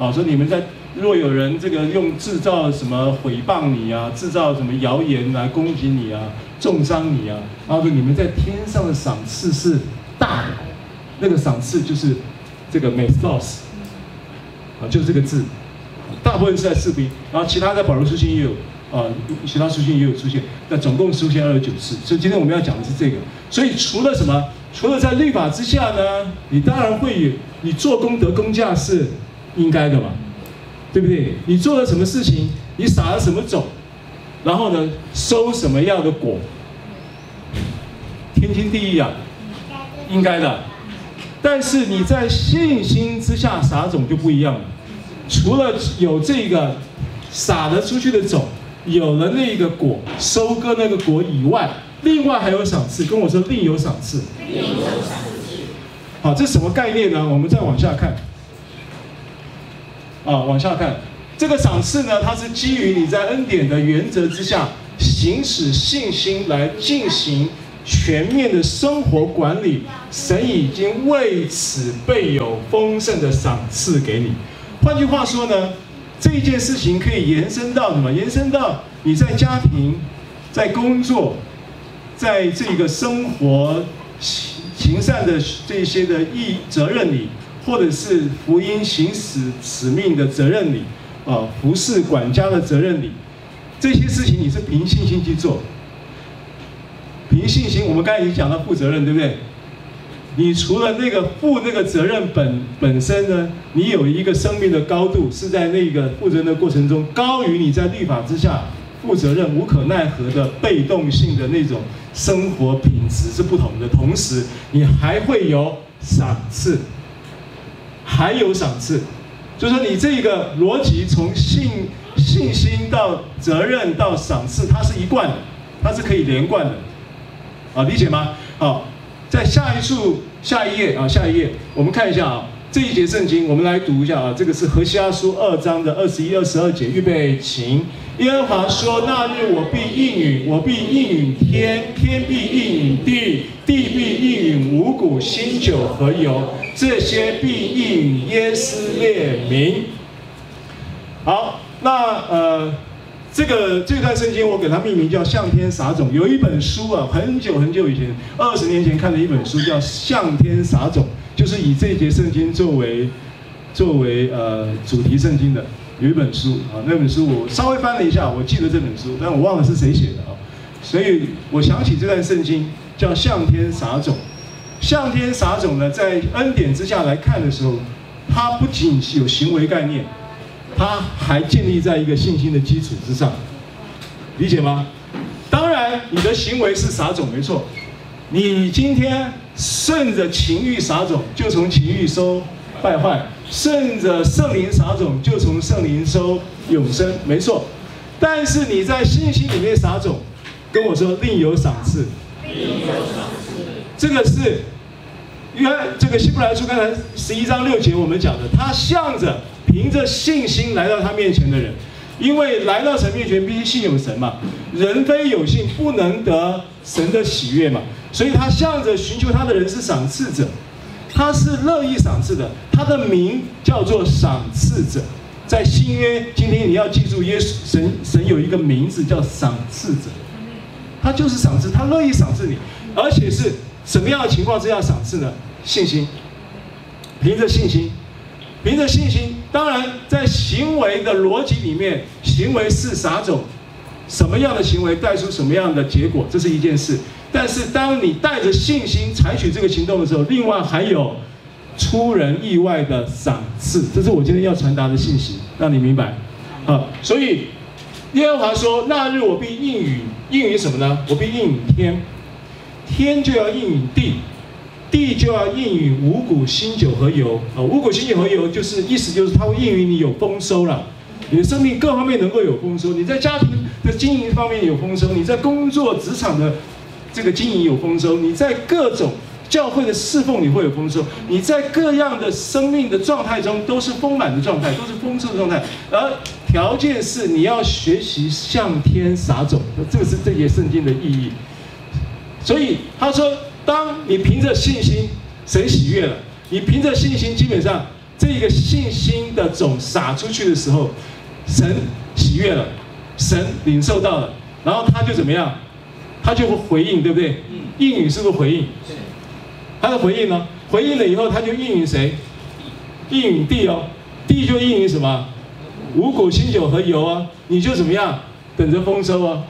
啊，说你们在若有人这个用制造什么毁谤你啊，制造什么谣言来攻击你啊，重伤你啊，然后说你们在天上的赏赐是大的，那个赏赐就是这个 mestos 啊，就是这个字，大部分是在四福音，然后其他在保罗书信也有。啊，其他书信也有出现，那总共出现二十九次。所以今天我们要讲的是这个。所以除了什么？除了在律法之下呢？你当然会有，你做工德，功价是应该的嘛，对不对？你做了什么事情，你撒了什么种，然后呢，收什么样的果，天经地义啊，应该的。但是你在信心之下撒种就不一样了。除了有这个撒得出去的种。有了那个果，收割那个果以外，另外还有赏赐。跟我说另有赏赐。另有赏赐。好，这什么概念呢？我们再往下看。啊，往下看，这个赏赐呢，它是基于你在恩典的原则之下，行使信心来进行全面的生活管理。神已经为此备有丰盛的赏赐给你。换句话说呢，这件事情可以延伸到什么？延伸到你在家庭、在工作、在这个生活行行善的这些的义责任里，或者是福音行使使命的责任里，啊，服侍管家的责任里，这些事情你是凭信心去做。凭信心，我们刚才已经讲到负责任，对不对？你除了那个负那个责任本本身呢，你有一个生命的高度，是在那个负责任的过程中高于你在律法之下负责任无可奈何的被动性的那种生活品质是不同的。同时，你还会有赏赐，还有赏赐，就是说你这个逻辑从信信心到责任到赏赐，它是一贯的，它是可以连贯的，啊，理解吗？好。在下一处下一页啊，下一页，我们看一下啊，这一节圣经，我们来读一下啊。这个是何西阿书二章的二十一、二十二节，预备，请。耶和华说：那日我必应允，我必应允天，天必应允地，地必应允五谷、新酒和油，这些必应耶斯列民。好，那呃。这个这段圣经我给它命名叫“向天撒种”。有一本书啊，很久很久以前，二十年前看的一本书叫《向天撒种》，就是以这节圣经作为作为呃主题圣经的。有一本书啊，那本书我稍微翻了一下，我记得这本书，但我忘了是谁写的啊。所以我想起这段圣经叫“向天撒种”。向天撒种呢，在恩典之下来看的时候，它不仅是有行为概念。它还建立在一个信心的基础之上，理解吗？当然，你的行为是撒种，没错。你今天顺着情欲撒种，就从情欲收败坏；顺着圣灵撒种，就从圣灵收永生，没错。但是你在信心里面撒种，跟我说另有赏赐。另有赏赐。这个是，因为这个希伯来书刚才十一章六节我们讲的，他向着。凭着信心来到他面前的人，因为来到神面前必须信有神嘛，人非有信不能得神的喜悦嘛，所以他向着寻求他的人是赏赐者，他是乐意赏赐的，他的名叫做赏赐者，在新约今天你要记住耶稣神神有一个名字叫赏赐者，他就是赏赐，他乐意赏赐你，而且是什么样的情况之下赏赐呢？信心，凭着信心。凭着信心，当然在行为的逻辑里面，行为是撒种，什么样的行为带出什么样的结果，这是一件事。但是当你带着信心采取这个行动的时候，另外还有出人意外的赏赐，这是我今天要传达的信息，让你明白。啊，所以耶和华说：“那日我必应允，应允什么呢？我必应允天，天就要应允地。”地就要应允五谷、新酒和油啊！五谷、新酒和油就是意思就是它会应允你有丰收了，你的生命各方面能够有丰收。你在家庭的经营方面有丰收，你在工作职场的这个经营有丰收，你在各种教会的侍奉你会有丰收，你在各样的生命的状态中都是丰满的状态，都是丰收的状态。而条件是你要学习向天撒种，这个是这节圣经的意义。所以他说。当你凭着信心，神喜悦了。你凭着信心，基本上这个信心的种撒出去的时候，神喜悦了，神领受到了，然后他就怎么样？他就会回应，对不对？应允是不是回应？他的回应呢？回应了以后，他就应允谁？应允地哦，地就应允什么？五谷、新酒和油啊，你就怎么样？等着丰收啊。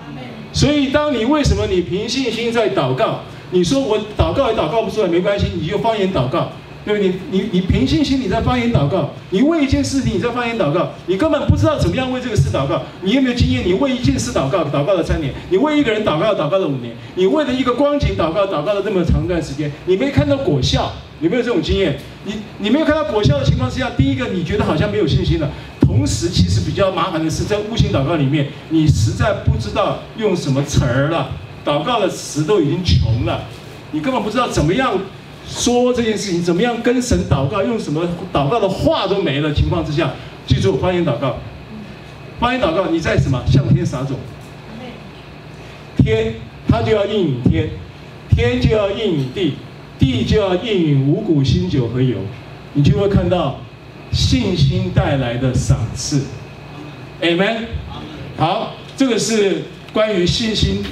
所以，当你为什么你凭信心在祷告？你说我祷告也祷告不出来，没关系，你就方言祷告，对不对？你你你凭信心你在方言祷告，你为一件事情你在方言祷告，你根本不知道怎么样为这个事祷告，你有没有经验？你为一件事祷告，祷告了三年；你为一个人祷告，祷告了五年；你为了一个光景祷告，祷告了这么长一段时间，你没看到果效，有没有这种经验？你你没有看到果效的情况之下，第一个你觉得好像没有信心了，同时其实比较麻烦的是在悟性祷告里面，你实在不知道用什么词儿了。祷告的词都已经穷了，你根本不知道怎么样说这件事情，怎么样跟神祷告，用什么祷告的话都没了情况之下，记住方言祷告，方言祷告，你在什么向天撒种，天他就要应允天，天就要应允地，地就要应允五谷新酒和油，你就会看到信心带来的赏赐。Amen。好，这个是关于信心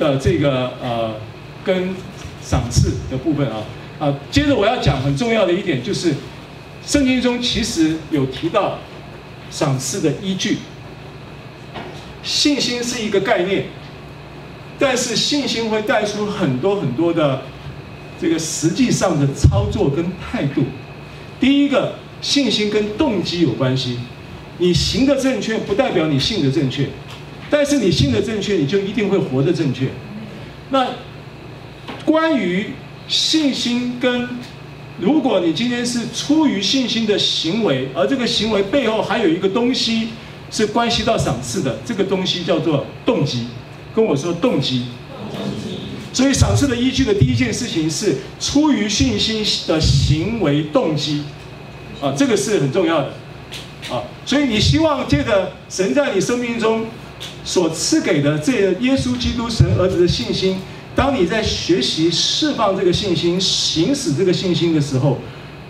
的这个呃跟赏赐的部分啊啊。接着我要讲很重要的一点，就是圣经中其实有提到赏赐的依据。信心是一个概念，但是信心会带出很多很多的这个实际上的操作跟态度。第一个，信心跟动机有关系。你行的正确，不代表你信的正确，但是你信的正确，你就一定会活得正确。那关于信心跟，如果你今天是出于信心的行为，而这个行为背后还有一个东西是关系到赏赐的，这个东西叫做动机。跟我说动机。所以赏赐的依据的第一件事情是出于信心的行为动机，啊，这个是很重要的。啊，所以你希望借着神在你生命中所赐给的这耶稣基督神儿子的信心，当你在学习释放这个信心、行使这个信心的时候，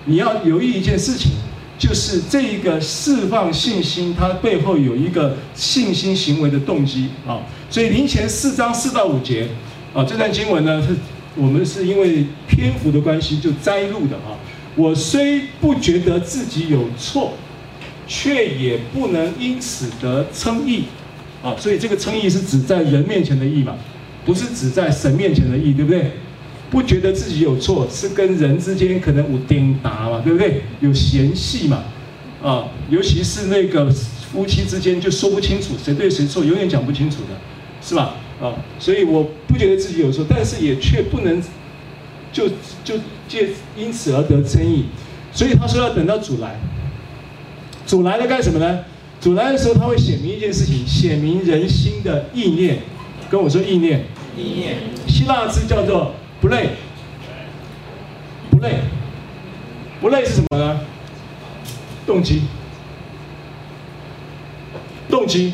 你要留意一件事情，就是这一个释放信心，它背后有一个信心行为的动机啊。所以林前四章四到五节啊，这段经文呢，是我们是因为篇幅的关系就摘录的啊。我虽不觉得自己有错。却也不能因此得称义，啊，所以这个称义是指在人面前的义嘛，不是指在神面前的义，对不对？不觉得自己有错，是跟人之间可能有颠打嘛，对不对？有嫌隙嘛，啊，尤其是那个夫妻之间就说不清楚谁对谁错，永远讲不清楚的，是吧？啊，所以我不觉得自己有错，但是也却不能就就借因此而得称义，所以他说要等到主来。主来了干什么呢？主来的时候，他会显明一件事情，显明人心的意念。跟我说意念。意念。希腊字叫做不累。不累。不累是什么呢？动机。动机。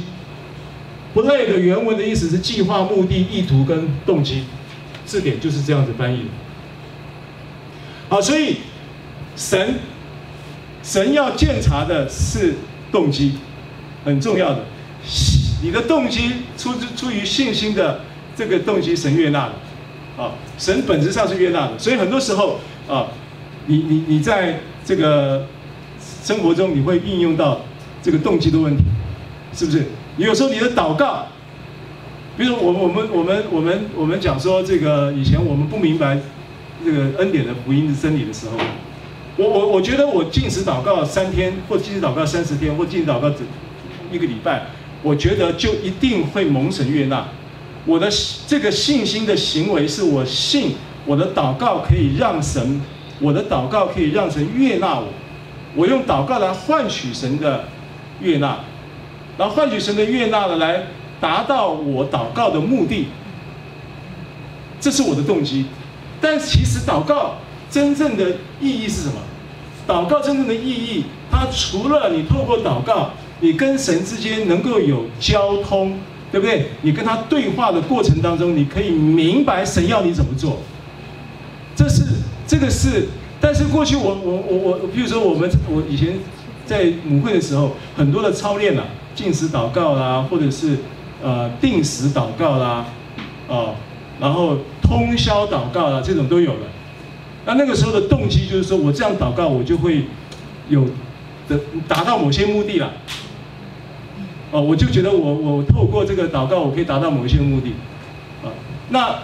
不累的原文的意思是计划、目的、意图跟动机。字典就是这样子翻译的。好，所以神。神要鉴察的是动机，很重要的。你的动机出自出于信心的这个动机，神悦纳的。啊，神本质上是悦纳的。所以很多时候啊，你你你在这个生活中，你会运用到这个动机的问题，是不是？你有时候你的祷告，比如我我们我们我们我们讲说这个以前我们不明白这个恩典的福音的真理的时候。我我我觉得我禁食祷告三天，或禁食祷告三十天，或禁食祷告整一个礼拜，我觉得就一定会蒙神悦纳。我的这个信心的行为是我信我的祷告可以让神，我的祷告可以让神悦纳我。我用祷告来换取神的悦纳，然后换取神的悦纳了，来达到我祷告的目的。这是我的动机，但其实祷告。真正的意义是什么？祷告真正的意义，它除了你透过祷告，你跟神之间能够有交通，对不对？你跟他对话的过程当中，你可以明白神要你怎么做。这是这个是，但是过去我我我我，比如说我们我以前在母会的时候，很多的操练啊，禁食祷告啦，或者是呃定时祷告啦，哦，然后通宵祷告啦，这种都有了。那那个时候的动机就是说，我这样祷告，我就会有的达到某些目的了。哦，我就觉得我我透过这个祷告，我可以达到某一些目的。啊，那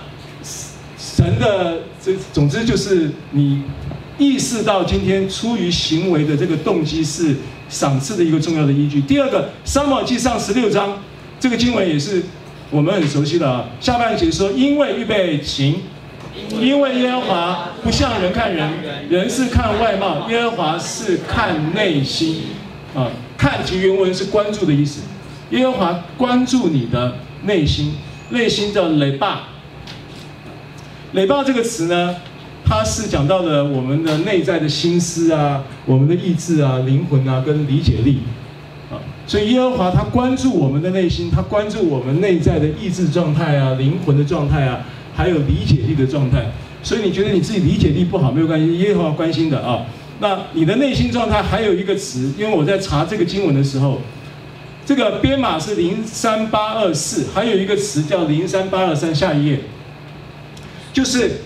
神的这总之就是你意识到今天出于行为的这个动机是赏赐的一个重要的依据。第二个，撒母耳记上十六章这个经文也是我们很熟悉的啊。下半节说，因为预备行。因为耶和华不像人看人，人是看外貌，耶和华是看内心。啊，看其原文是关注的意思。耶和华关注你的内心，内心叫雷巴。雷巴这个词呢，它是讲到了我们的内在的心思啊，我们的意志啊，灵魂啊，跟理解力。啊，所以耶和华他关注我们的内心，他关注我们内在的意志状态啊，灵魂的状态啊。还有理解力的状态，所以你觉得你自己理解力不好没有关系，耶和华关心的啊。那你的内心状态还有一个词，因为我在查这个经文的时候，这个编码是零三八二四，还有一个词叫零三八二三，下一页，就是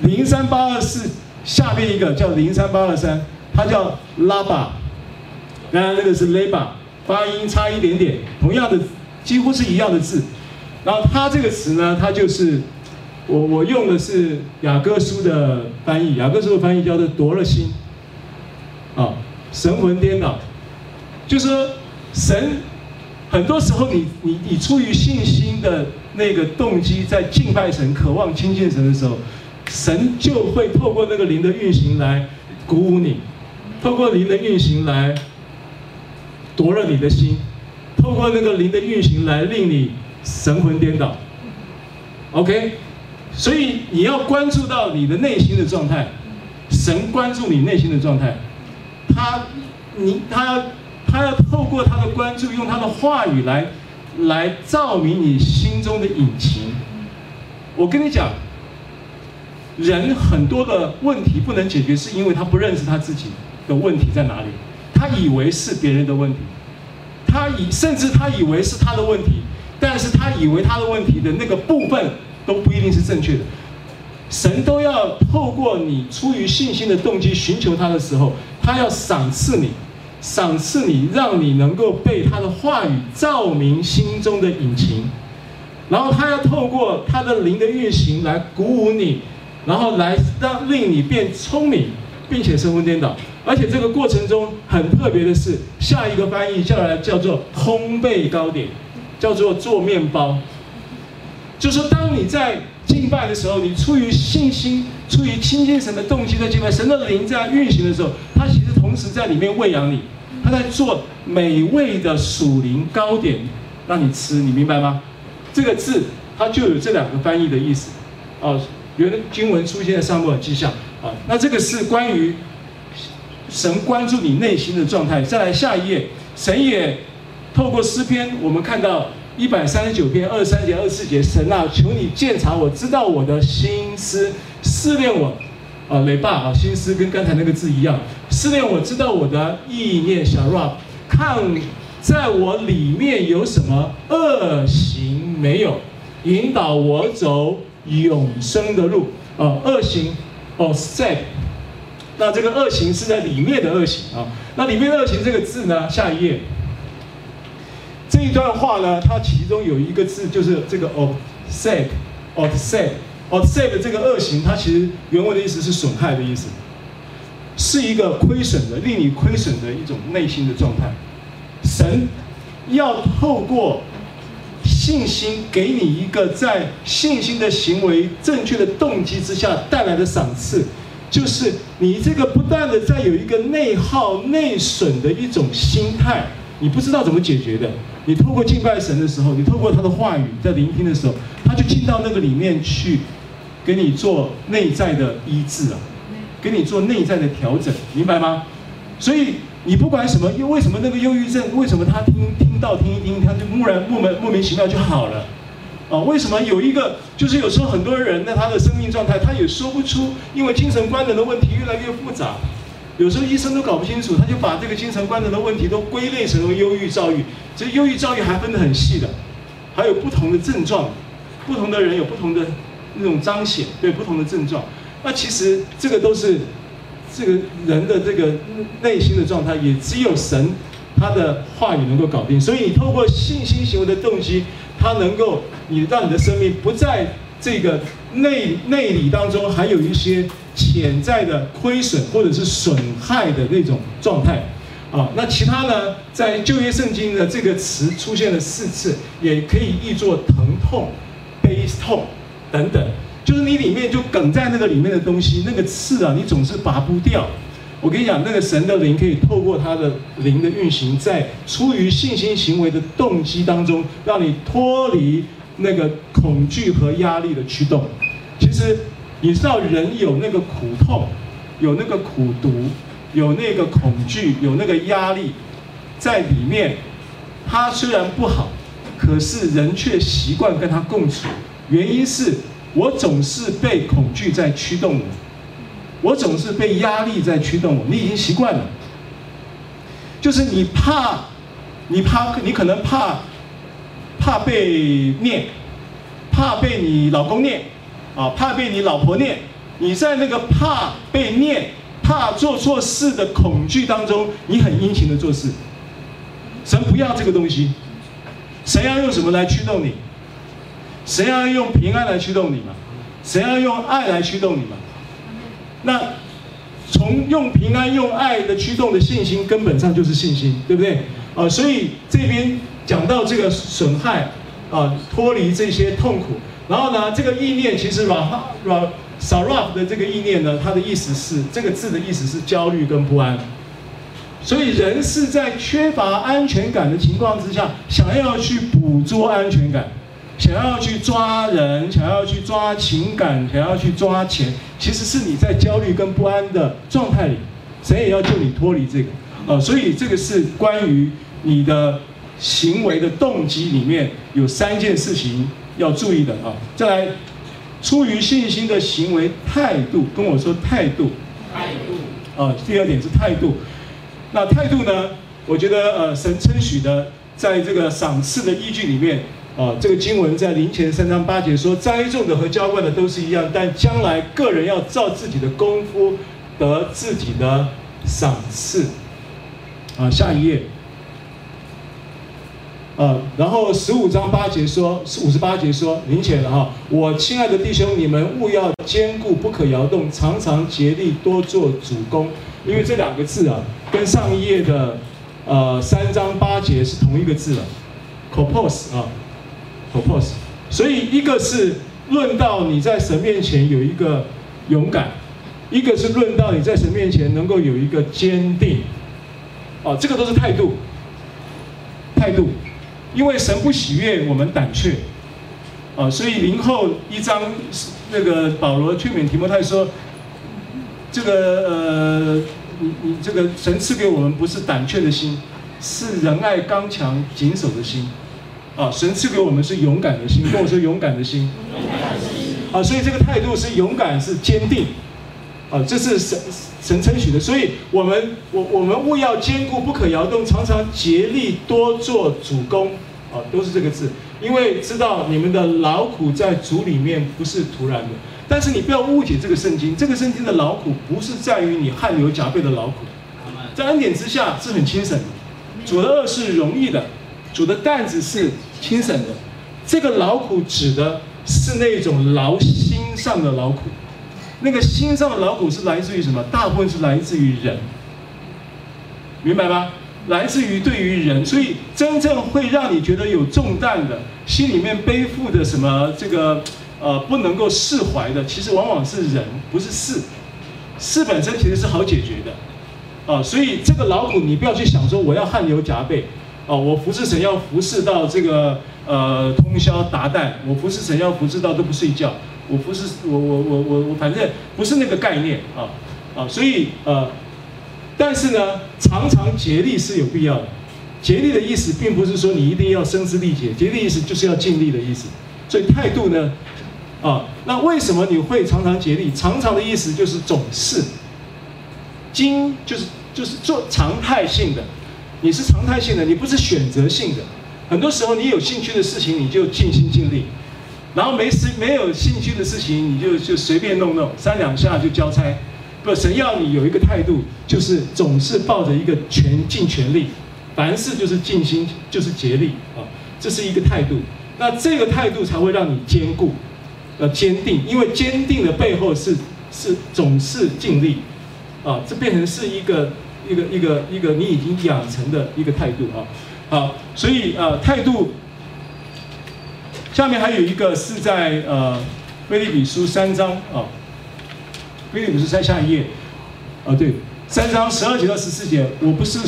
零三八二四下面一个叫零三八二三，它叫拉巴，当然那个是雷巴，发音差一点点，同样的几乎是一样的字，然后它这个词呢，它就是。我我用的是雅各书的翻译，雅各书的翻译叫做夺了心，啊，神魂颠倒，就是神很多时候你你你出于信心的那个动机在敬拜神、渴望亲近神的时候，神就会透过那个灵的运行来鼓舞你，透过灵的运行来夺了你的心，透过那个灵的运行来令你神魂颠倒，OK。所以你要关注到你的内心的状态，神关注你内心的状态，他，你他他要透过他的关注，用他的话语来来照明你心中的引擎。我跟你讲，人很多的问题不能解决，是因为他不认识他自己的问题在哪里，他以为是别人的问题，他以甚至他以为是他的问题，但是他以为他的问题的那个部分。都不一定是正确的，神都要透过你出于信心的动机寻求他的时候，他要赏赐你，赏赐你，让你能够被他的话语照明心中的引擎，然后他要透过他的灵的运行来鼓舞你，然后来让令你变聪明，并且神魂颠倒，而且这个过程中很特别的是，下一个翻译叫来叫做烘焙糕点，叫做做面包。就是，当你在敬拜的时候，你出于信心、出于亲近神的动机在敬拜，神的灵在运行的时候，他同时在里面喂养你，他在做美味的属灵糕点让你吃，你明白吗？这个字它就有这两个翻译的意思，哦，原经文出现在撒母耳记下啊。那这个是关于神关注你内心的状态。再来下一页，神也透过诗篇，我们看到。一百三十九篇二三节二十四节，神啊，求你鉴察我，知道我的心思，试炼我，啊，雷霸啊，心思跟刚才那个字一样，试炼我知道我的意念，小 Rob，看在我里面有什么恶行没有，引导我走永生的路，啊，恶行，哦，set，那这个恶行是在里面的恶行啊，那里面恶行这个字呢，下一页。这一段话呢，它其中有一个字，就是这个 offset，offset，offset 这个恶行，它其实原文的意思是损害的意思，是一个亏损的、令你亏损的一种内心的状态。神要透过信心给你一个在信心的行为正确的动机之下带来的赏赐，就是你这个不断的在有一个内耗、内损的一种心态，你不知道怎么解决的。你透过敬拜神的时候，你透过他的话语在聆听的时候，他就进到那个里面去，给你做内在的医治啊，给你做内在的调整，明白吗？所以你不管什么，又为什么那个忧郁症，为什么他听听到听一听，他就突然莫名莫名其妙就好了？啊，为什么有一个就是有时候很多人呢他的生命状态，他也说不出，因为精神官能的问题越来越复杂。有时候医生都搞不清楚，他就把这个精神官能的问题都归类成为忧郁躁郁。这忧郁躁郁还分得很细的，还有不同的症状，不同的人有不同的那种彰显，对不同的症状。那其实这个都是这个人的这个内心的状态，也只有神他的话语能够搞定。所以你透过信心行为的动机，他能够你让你的生命不在这个内内里当中，还有一些。潜在的亏损或者是损害的那种状态，啊，那其他呢，在旧约圣经的这个词出现了四次，也可以译作疼痛、悲痛等等，就是你里面就梗在那个里面的东西，那个刺啊，你总是拔不掉。我跟你讲，那个神的灵可以透过他的灵的运行，在出于信心行为的动机当中，让你脱离那个恐惧和压力的驱动。其实。你知道人有那个苦痛，有那个苦毒，有那个恐惧，有那个压力，在里面，它虽然不好，可是人却习惯跟它共处。原因是我总是被恐惧在驱动我，我总是被压力在驱动我，你已经习惯了。就是你怕，你怕，你可能怕，怕被念，怕被你老公念，啊，怕被你老婆念。你在那个怕被念、怕做错事的恐惧当中，你很殷勤的做事。神不要这个东西，神要用什么来驱动你？神要用平安来驱动你吗？神要用爱来驱动你吗？那从用平安、用爱的驱动的信心，根本上就是信心，对不对？啊，所以这边讲到这个损害啊，脱离这些痛苦，然后呢，这个意念其实 ra ra saraf 的这个意念呢，它的意思是这个字的意思是焦虑跟不安。所以人是在缺乏安全感的情况之下，想要去捕捉安全感。想要去抓人，想要去抓情感，想要去抓钱，其实是你在焦虑跟不安的状态里，谁也要救你脱离这个啊、呃，所以这个是关于你的行为的动机里面有三件事情要注意的啊。再来，出于信心的行为态度，跟我说态度，态度啊，第二点是态度。那态度呢？我觉得呃，神称许的，在这个赏赐的依据里面。啊，这个经文在林前三章八节说，栽种的和浇灌的都是一样，但将来个人要照自己的功夫得自己的赏赐。啊，下一页。啊，然后十五章八节说，五十八节说，林前了哈，我亲爱的弟兄，你们务要坚固，不可摇动，常常竭力多做主工，因为这两个字啊，跟上一页的呃三章八节是同一个字了，compose 啊。Propose，所以一个是论到你在神面前有一个勇敢，一个是论到你在神面前能够有一个坚定，哦，这个都是态度，态度，因为神不喜悦我们胆怯，啊，所以林后一章那个保罗劝勉提摩太说，这个呃，你你这个神赐给我们不是胆怯的心，是仁爱刚强谨守的心。啊，神赐给我们是勇敢的心，跟我说勇敢的心。啊，所以这个态度是勇敢，是坚定。啊，这是神神称许的。所以我们我我们务要坚固，不可摇动，常常竭力多做主工。啊，都是这个字。因为知道你们的劳苦在主里面不是徒然的。但是你不要误解这个圣经，这个圣经的劳苦不是在于你汗流浃背的劳苦，在恩典之下是很轻省的，主的轭是容易的。主的担子是轻省的，这个劳苦指的是那种劳心上的劳苦，那个心上的劳苦是来自于什么？大部分是来自于人，明白吗？来自于对于人，所以真正会让你觉得有重担的，心里面背负的什么这个呃不能够释怀的，其实往往是人，不是事。事本身其实是好解决的，啊、所以这个劳苦你不要去想说我要汗流浃背。哦，我服侍神要服侍到这个呃通宵达旦，我服侍神要服侍到都不睡觉，我服侍我我我我我反正不是那个概念啊啊，所以呃，但是呢，常常竭力是有必要的。竭力的意思并不是说你一定要声嘶力竭，竭力意思就是要尽力的意思。所以态度呢，啊，那为什么你会常常竭力？常常的意思就是总是，经就是就是做常态性的。你是常态性的，你不是选择性的。很多时候，你有兴趣的事情，你就尽心尽力；然后没事没有兴趣的事情，你就就随便弄弄，三两下就交差。不，神要你有一个态度，就是总是抱着一个全尽全力，凡事就是尽心，就是竭力啊，这是一个态度。那这个态度才会让你坚固，呃坚定，因为坚定的背后是是总是尽力啊，这变成是一个。一个一个一个你已经养成的一个态度啊，好，所以呃态度，下面还有一个是在呃腓立比书三章啊，腓立比书在下一页，啊对，三章十二节到十四节，我不是，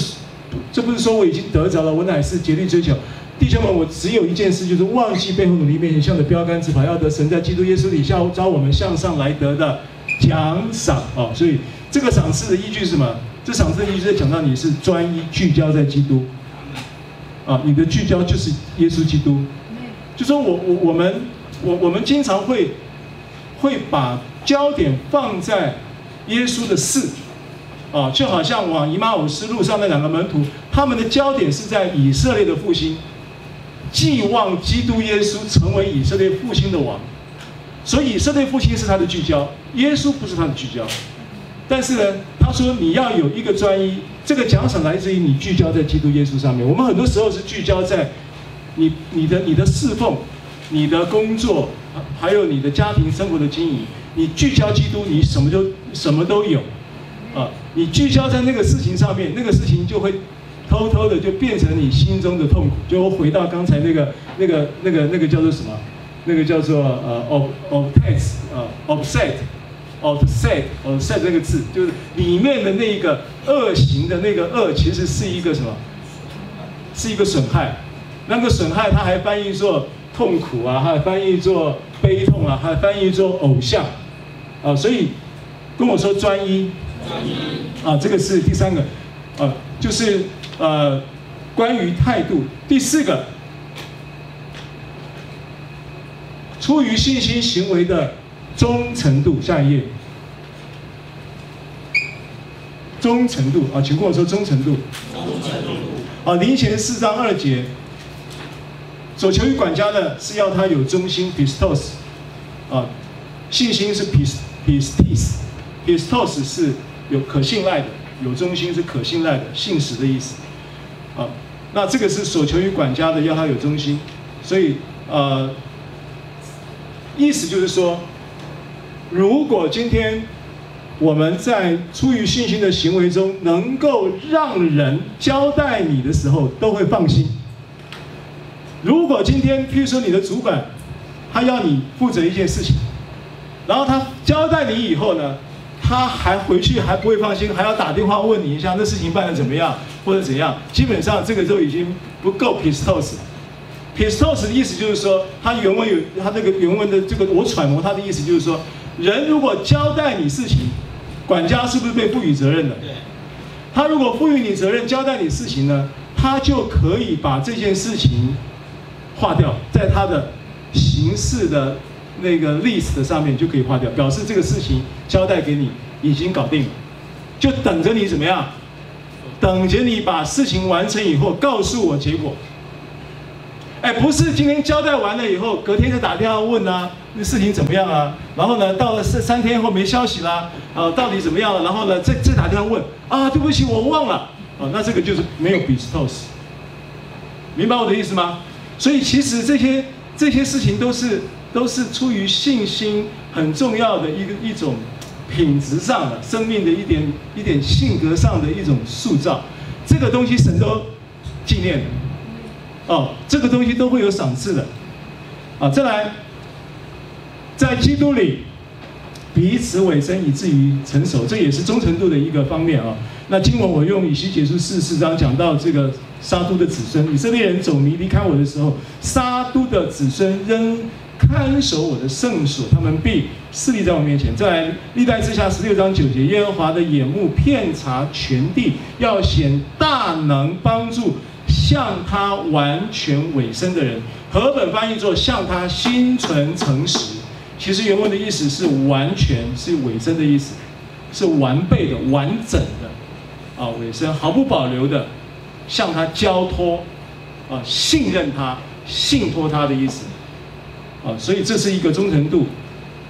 这不是说我已经得着了，我乃是竭力追求，弟兄们，我只有一件事，就是忘记背后努力面前向着标杆直跑，要得神在基督耶稣里下召我们向上来得的奖赏。啊，所以这个赏赐的依据是什么？这场圣经是在讲到你是专一聚焦在基督，啊，你的聚焦就是耶稣基督，就说我我我们我我们经常会会把焦点放在耶稣的事，啊，就好像往以马忤斯路上那两个门徒，他们的焦点是在以色列的复兴，寄望基督耶稣成为以色列复兴的王，所以以色列复兴是他的聚焦，耶稣不是他的聚焦。但是呢，他说你要有一个专一，这个奖赏来自于你聚焦在基督耶稣上面。我们很多时候是聚焦在你、你的、你的侍奉、你的工作，还有你的家庭生活的经营。你聚焦基督，你什么都什么都有，啊，你聚焦在那个事情上面，那个事情就会偷偷的就变成你心中的痛苦。就会回到刚才那个、那个、那个、那个叫做什么？那个叫做呃，ob obsess 呃，obsess。offset，offset 这个字就是里面的那个恶行的那个恶，其实是一个什么？是一个损害。那个损害，它还翻译作痛苦啊，还翻译作悲痛啊，还翻译作偶像啊。所以跟我说专一，专一啊，这个是第三个，啊，就是呃，关于态度。第四个，出于信心行为的。忠诚度，下一页。忠诚度啊，请跟我说忠诚度。忠诚度。啊，林前四章二节，所求于管家的是要他有忠心，pistos。啊，信心是 pistis，pistos 是有可信赖的，有忠心是可信赖的，信实的意思。啊，那这个是所求于管家的，要他有忠心，所以呃，意思就是说。如果今天我们在出于信心的行为中，能够让人交代你的时候都会放心。如果今天，譬如说你的主管，他要你负责一件事情，然后他交代你以后呢，他还回去还不会放心，还要打电话问你一下那事情办得怎么样或者怎样，基本上这个都已经不够 pistos。pistos 的意思就是说，他原文有他这个原文的这个我揣摩他的意思就是说。人如果交代你事情，管家是不是被赋予责任的？对。他如果赋予你责任，交代你事情呢，他就可以把这件事情划掉，在他的形式的那个 list 上面就可以划掉，表示这个事情交代给你已经搞定了，就等着你怎么样？等着你把事情完成以后告诉我结果。哎，不是今天交代完了以后，隔天就打电话问啊，那事情怎么样啊？然后呢，到了三三天后没消息啦，啊，到底怎么样了？然后呢，再再打电话问啊，对不起，我忘了。哦，那这个就是没有 pistos，明白我的意思吗？所以其实这些这些事情都是都是出于信心很重要的一个一种品质上的生命的一点一点性格上的一种塑造，这个东西神都纪念的。哦，这个东西都会有赏赐的，啊，再来，在基督里彼此委身以至于成熟，这也是忠诚度的一个方面啊。那经文我用以西结书四四章讲到这个沙都的子孙，以色列人走迷离开我的时候，沙都的子孙仍看守我的圣所，他们必势力在我面前。再来历代志下十六章九节，耶和华的眼目遍察全地，要显大能帮助。向他完全委身的人，和本翻译作向他心存诚实。其实原文的意思是完全，是委身的意思，是完备的、完整的，啊，委身毫不保留的向他交托，啊，信任他、信托他的意思，啊，所以这是一个忠诚度，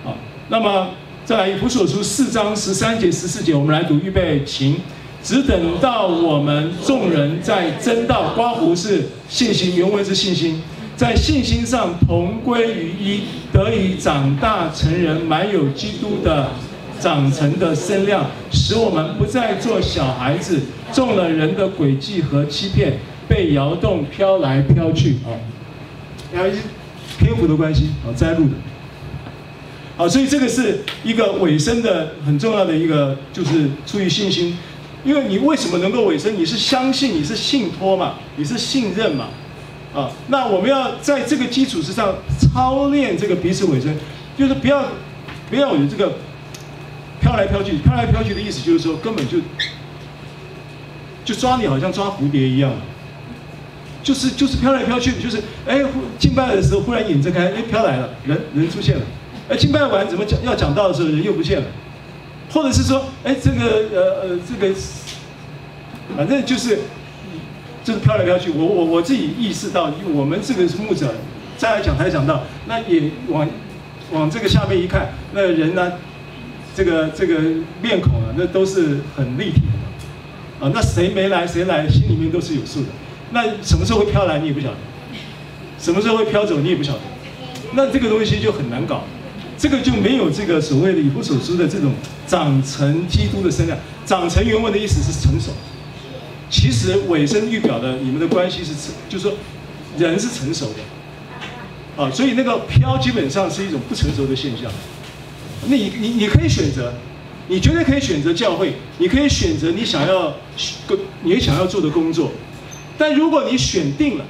啊，那么再来以弗所书四章十三节、十四节，我们来读，预备，请。只等到我们众人在真道，刮胡是信心，原文是信心，在信心上同归于一，得以长大成人，满有基督的长成的身量，使我们不再做小孩子，中了人的诡计和欺骗，被摇动飘来飘去啊。因为篇幅的关系啊，摘录的。好，所以这个是一个尾声的很重要的一个，就是出于信心。因为你为什么能够委身？你是相信，你是信托嘛，你是信任嘛，啊，那我们要在这个基础之上操练这个彼此委身，就是不要不要有这个飘来飘去，飘来飘去的意思就是说根本就就抓你好像抓蝴蝶一样，就是就是飘来飘去，就是哎敬拜的时候忽然眼睁开，哎飘来了，人人出现了，哎敬拜完怎么讲要讲道的时候人又不见了，或者是说，哎，这个呃呃这个，反正就是就是飘来飘去。我我我自己意识到，我们这个是牧者，再来讲台讲到，那也往往这个下面一看，那人呢，这个这个面孔啊，那都是很立体的啊。那谁没来谁来，心里面都是有数的。那什么时候会飘来，你也不晓得；什么时候会飘走，你也不晓得。那这个东西就很难搞。这个就没有这个所谓的以弗所书的这种长成基督的身量。长成原文的意思是成熟，其实尾声预表的你们的关系是成，就是说人是成熟的，啊，所以那个飘基本上是一种不成熟的现象。那你你你可以选择，你绝对可以选择教会，你可以选择你想要你想要做的工作，但如果你选定了，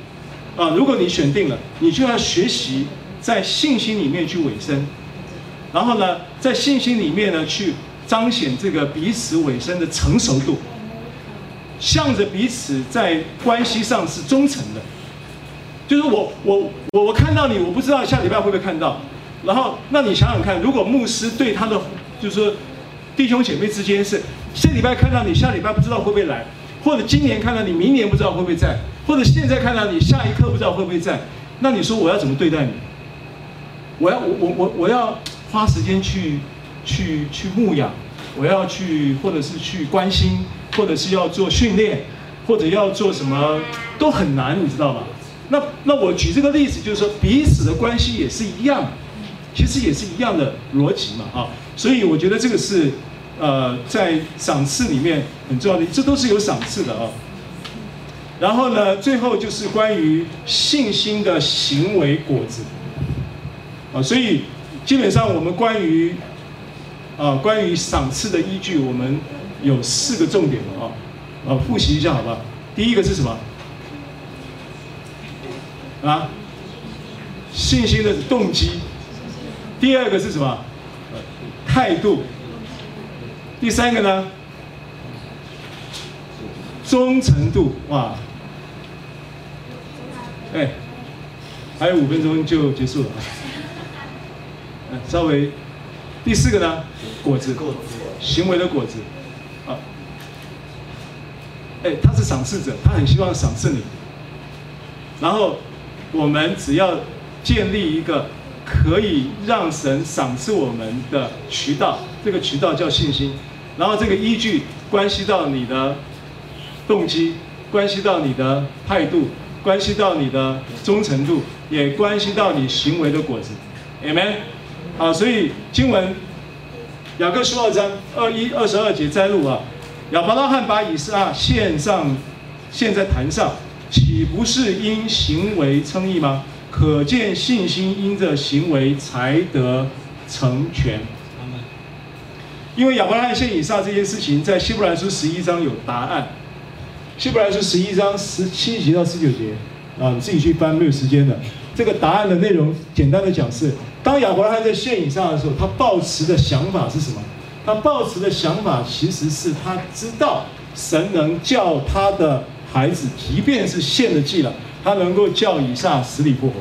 啊，如果你选定了，你就要学习在信心里面去委身。然后呢，在信心里面呢，去彰显这个彼此尾声的成熟度，向着彼此在关系上是忠诚的。就是我我我我看到你，我不知道下礼拜会不会看到。然后，那你想想看，如果牧师对他的，就是说弟兄姐妹之间是，这礼拜看到你，下礼拜不知道会不会来，或者今年看到你，明年不知道会不会在，或者现在看到你，下一刻不知道会不会在，那你说我要怎么对待你？我要我我我我要。花时间去去去牧养，我要去，或者是去关心，或者是要做训练，或者要做什么，都很难，你知道吗？那那我举这个例子，就是说彼此的关系也是一样，其实也是一样的逻辑嘛，啊，所以我觉得这个是呃在赏赐里面很重要的，这都是有赏赐的啊。然后呢，最后就是关于信心的行为果子，啊，所以。基本上，我们关于啊关于赏赐的依据，我们有四个重点啊，啊复习一下好吧？第一个是什么？啊，信心的动机。第二个是什么？态度。第三个呢？忠诚度。哇！哎，还有五分钟就结束了。嗯稍微，第四个呢，果子，行为的果子，啊，哎，他是赏赐者，他很希望赏赐你。然后，我们只要建立一个可以让神赏赐我们的渠道，这个渠道叫信心。然后这个依据关系到你的动机，关系到你的态度，关系到你的忠诚度，也关系到你行为的果子。Amen。好，所以经文雅各书二章二一二十二节摘录啊，亚伯拉罕把以撒献上，献在坛上，岂不是因行为称义吗？可见信心因着行为才得成全。因为亚伯拉罕献以撒这件事情，在希伯来书十一章有答案。希伯来书十一章十七节到十九节啊，你自己去翻，没有时间的。这个答案的内容，简单的讲是。当亚伯拉罕在献以撒的时候，他抱持的想法是什么？他抱持的想法其实是他知道神能叫他的孩子，即便是献了祭了，他能够叫以撒死里复活。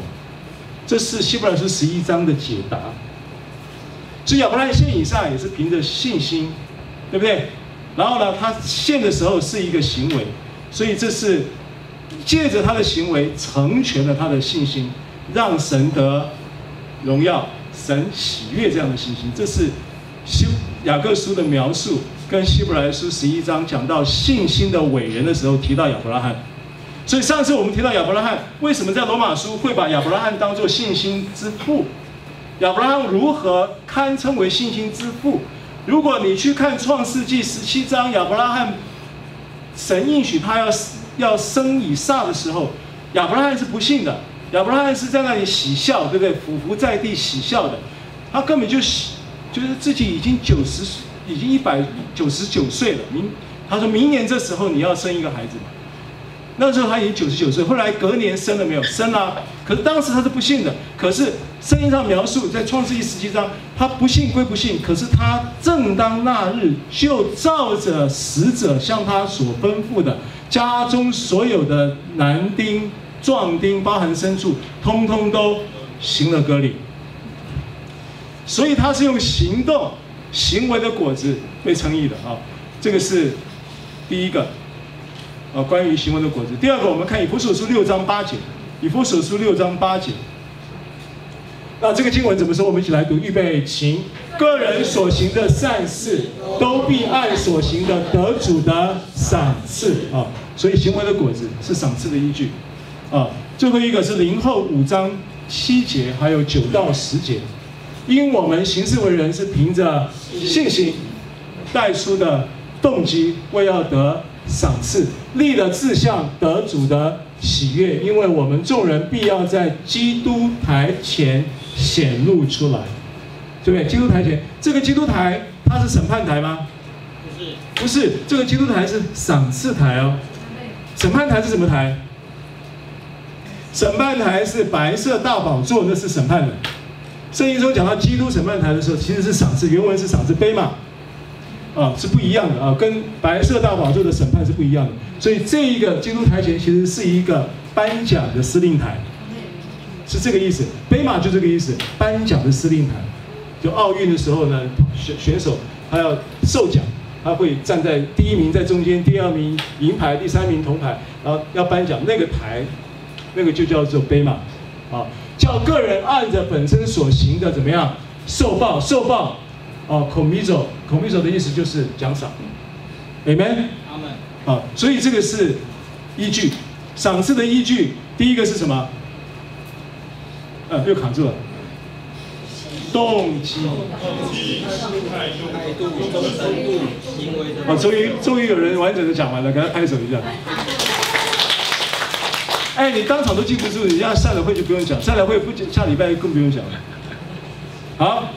这是希伯来书十一章的解答。所以亚伯拉罕献以撒也是凭着信心，对不对？然后呢，他献的时候是一个行为，所以这是借着他的行为成全了他的信心，让神得。荣耀神喜悦这样的信心，这是希雅各书的描述，跟希伯来书十一章讲到信心的伟人的时候提到亚伯拉罕。所以上次我们提到亚伯拉罕，为什么在罗马书会把亚伯拉罕当作信心之父？亚伯拉罕如何堪称为信心之父？如果你去看创世纪十七章，亚伯拉罕神应许他要要生以撒的时候，亚伯拉罕是不信的。亚伯拉罕是在那里喜笑，对不对？俯伏在地喜笑的，他根本就喜，就是自己已经九十，已经一百九十九岁了。明，他说明年这时候你要生一个孩子嘛？那时候他已经九十九岁，后来隔年生了没有？生了。可是当时他是不信的。可是圣经上描述，在创世记十七章，他不信归不信，可是他正当那日，就照着使者向他所吩咐的，家中所有的男丁。壮丁包含牲畜，通通都行了割礼，所以他是用行动行为的果子被称义的啊。这个是第一个啊，关于行为的果子。第二个，我们看以弗所书六章八节，以弗所书六章八节。那这个经文怎么说？我们一起来读，预备，请。个人所行的善事，都必按所行的得主的赏赐啊。所以行为的果子是赏赐的依据啊。最后一个是零后五章七节，还有九到十节。因我们行事为人是凭着信心带出的动机，为要得赏赐，立了志向得主的喜悦。因为我们众人必要在基督台前显露出来。对不对？基督台前，这个基督台它是审判台吗？不是，不是，这个基督台是赏赐台哦。审判台是什么台？审判台是白色大宝座，那是审判的。圣经中讲到基督审判台的时候，其实是赏赐，原文是赏赐杯嘛，啊，是不一样的啊，跟白色大宝座的审判是不一样的。所以这一个基督台前其实是一个颁奖的司令台，是这个意思。杯马就这个意思，颁奖的司令台。就奥运的时候呢，选选手他要授奖，他会站在第一名在中间，第二名银牌，第三名铜牌，然后要颁奖那个台，那个就叫做悲嘛，啊，叫个人按着本身所行的怎么样受报受报，哦，komizo，komizo 的意思就是奖赏，amen，阿门，啊，所以这个是依据，赏赐的依据，第一个是什么？呃、啊，又卡住了。动机、动机、态度、忠诚度、行为的。好，终于终于有人完整的讲完了，给他拍手一下。哎，你当场都记不住，人家散了会就不用讲，散了会不下礼拜更不用讲了。好，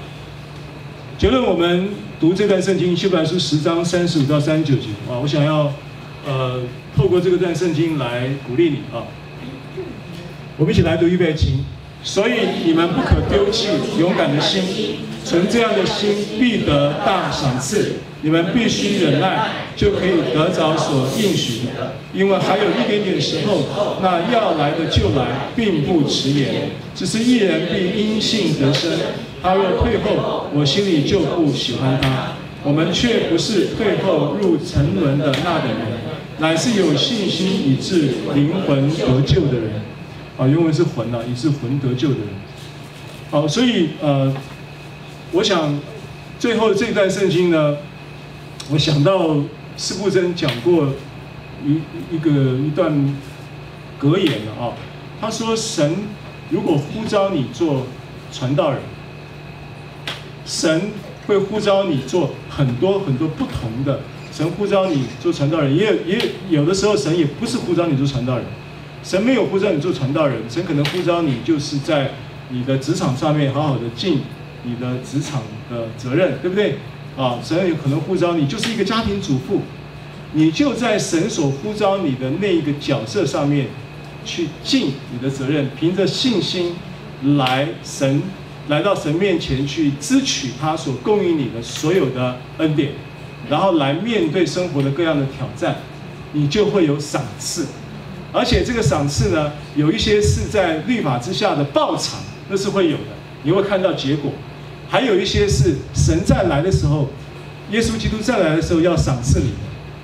结论我们读这段圣经，希伯来书十章三十五到三十九节啊，我想要呃透过这个段圣经来鼓励你啊。我们一起来读预备，经。所以你们不可丢弃勇敢的心，存这样的心必得大赏赐。你们必须忍耐，就可以得着所应许的。因为还有一点点时候，那要来的就来，并不迟延。只是一人必因信得生，他若退后，我心里就不喜欢他。我们却不是退后入沉沦的那等人，乃是有信心以致灵魂得救的人。啊，原文是魂、啊，也是魂得救的人。好，所以呃，我想最后这段圣经呢，我想到司布真讲过一一个一段格言了啊。他说，神如果呼召你做传道人，神会呼召你做很多很多不同的。神呼召你做传道人，也也有的时候神也不是呼召你做传道人。神没有呼召你做传道人，神可能呼召你就是在你的职场上面好好的尽你的职场的责任，对不对？啊，神有可能呼召你就是一个家庭主妇，你就在神所呼召你的那一个角色上面去尽你的责任，凭着信心来神来到神面前去支取他所供应你的所有的恩典，然后来面对生活的各样的挑战，你就会有赏赐。而且这个赏赐呢，有一些是在律法之下的报偿，那是会有的，你会看到结果；还有一些是神再来的时候，耶稣基督再来的时候要赏赐你的，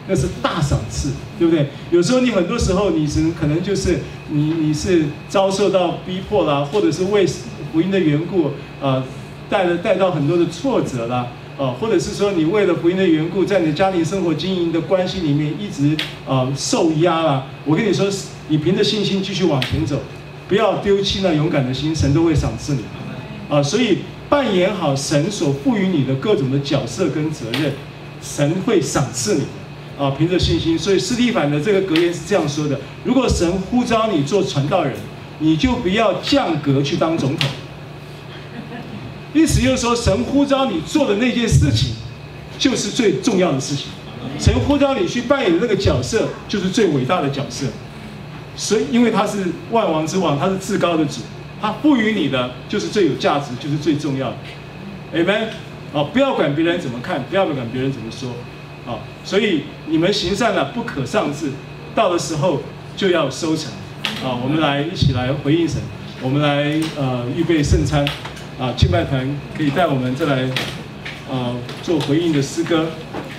那是大赏赐，对不对？有时候你很多时候你是可能就是你你是遭受到逼迫啦，或者是为福音的缘故，呃，带了带到很多的挫折啦。啊，或者是说你为了福音的缘故，在你家庭生活经营的关系里面一直呃受压了。我跟你说，你凭着信心继续往前走，不要丢弃那勇敢的心，神都会赏赐你。啊，所以扮演好神所赋予你的各种的角色跟责任，神会赏赐你。啊，凭着信心。所以斯蒂凡的这个格言是这样说的：如果神呼召你做传道人，你就不要降格去当总统。意思就是说，神呼召你做的那件事情，就是最重要的事情。神呼召你去扮演的那个角色，就是最伟大的角色。所以，因为他是万王之王，他是至高的主，他赋予你的就是最有价值，就是最重要的。Amen。哦，不要管别人怎么看，不要管别人怎么说。啊，所以你们行善了，不可丧志，到的时候就要收成。啊，我们来一起来回应神，我们来呃预备圣餐。啊，敬拜团可以带我们再来，呃。做回应的诗歌，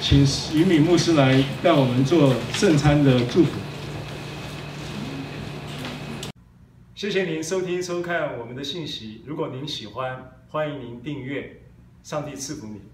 请于敏牧师来带我们做圣餐的祝福。谢谢您收听收看我们的信息，如果您喜欢，欢迎您订阅。上帝赐福你。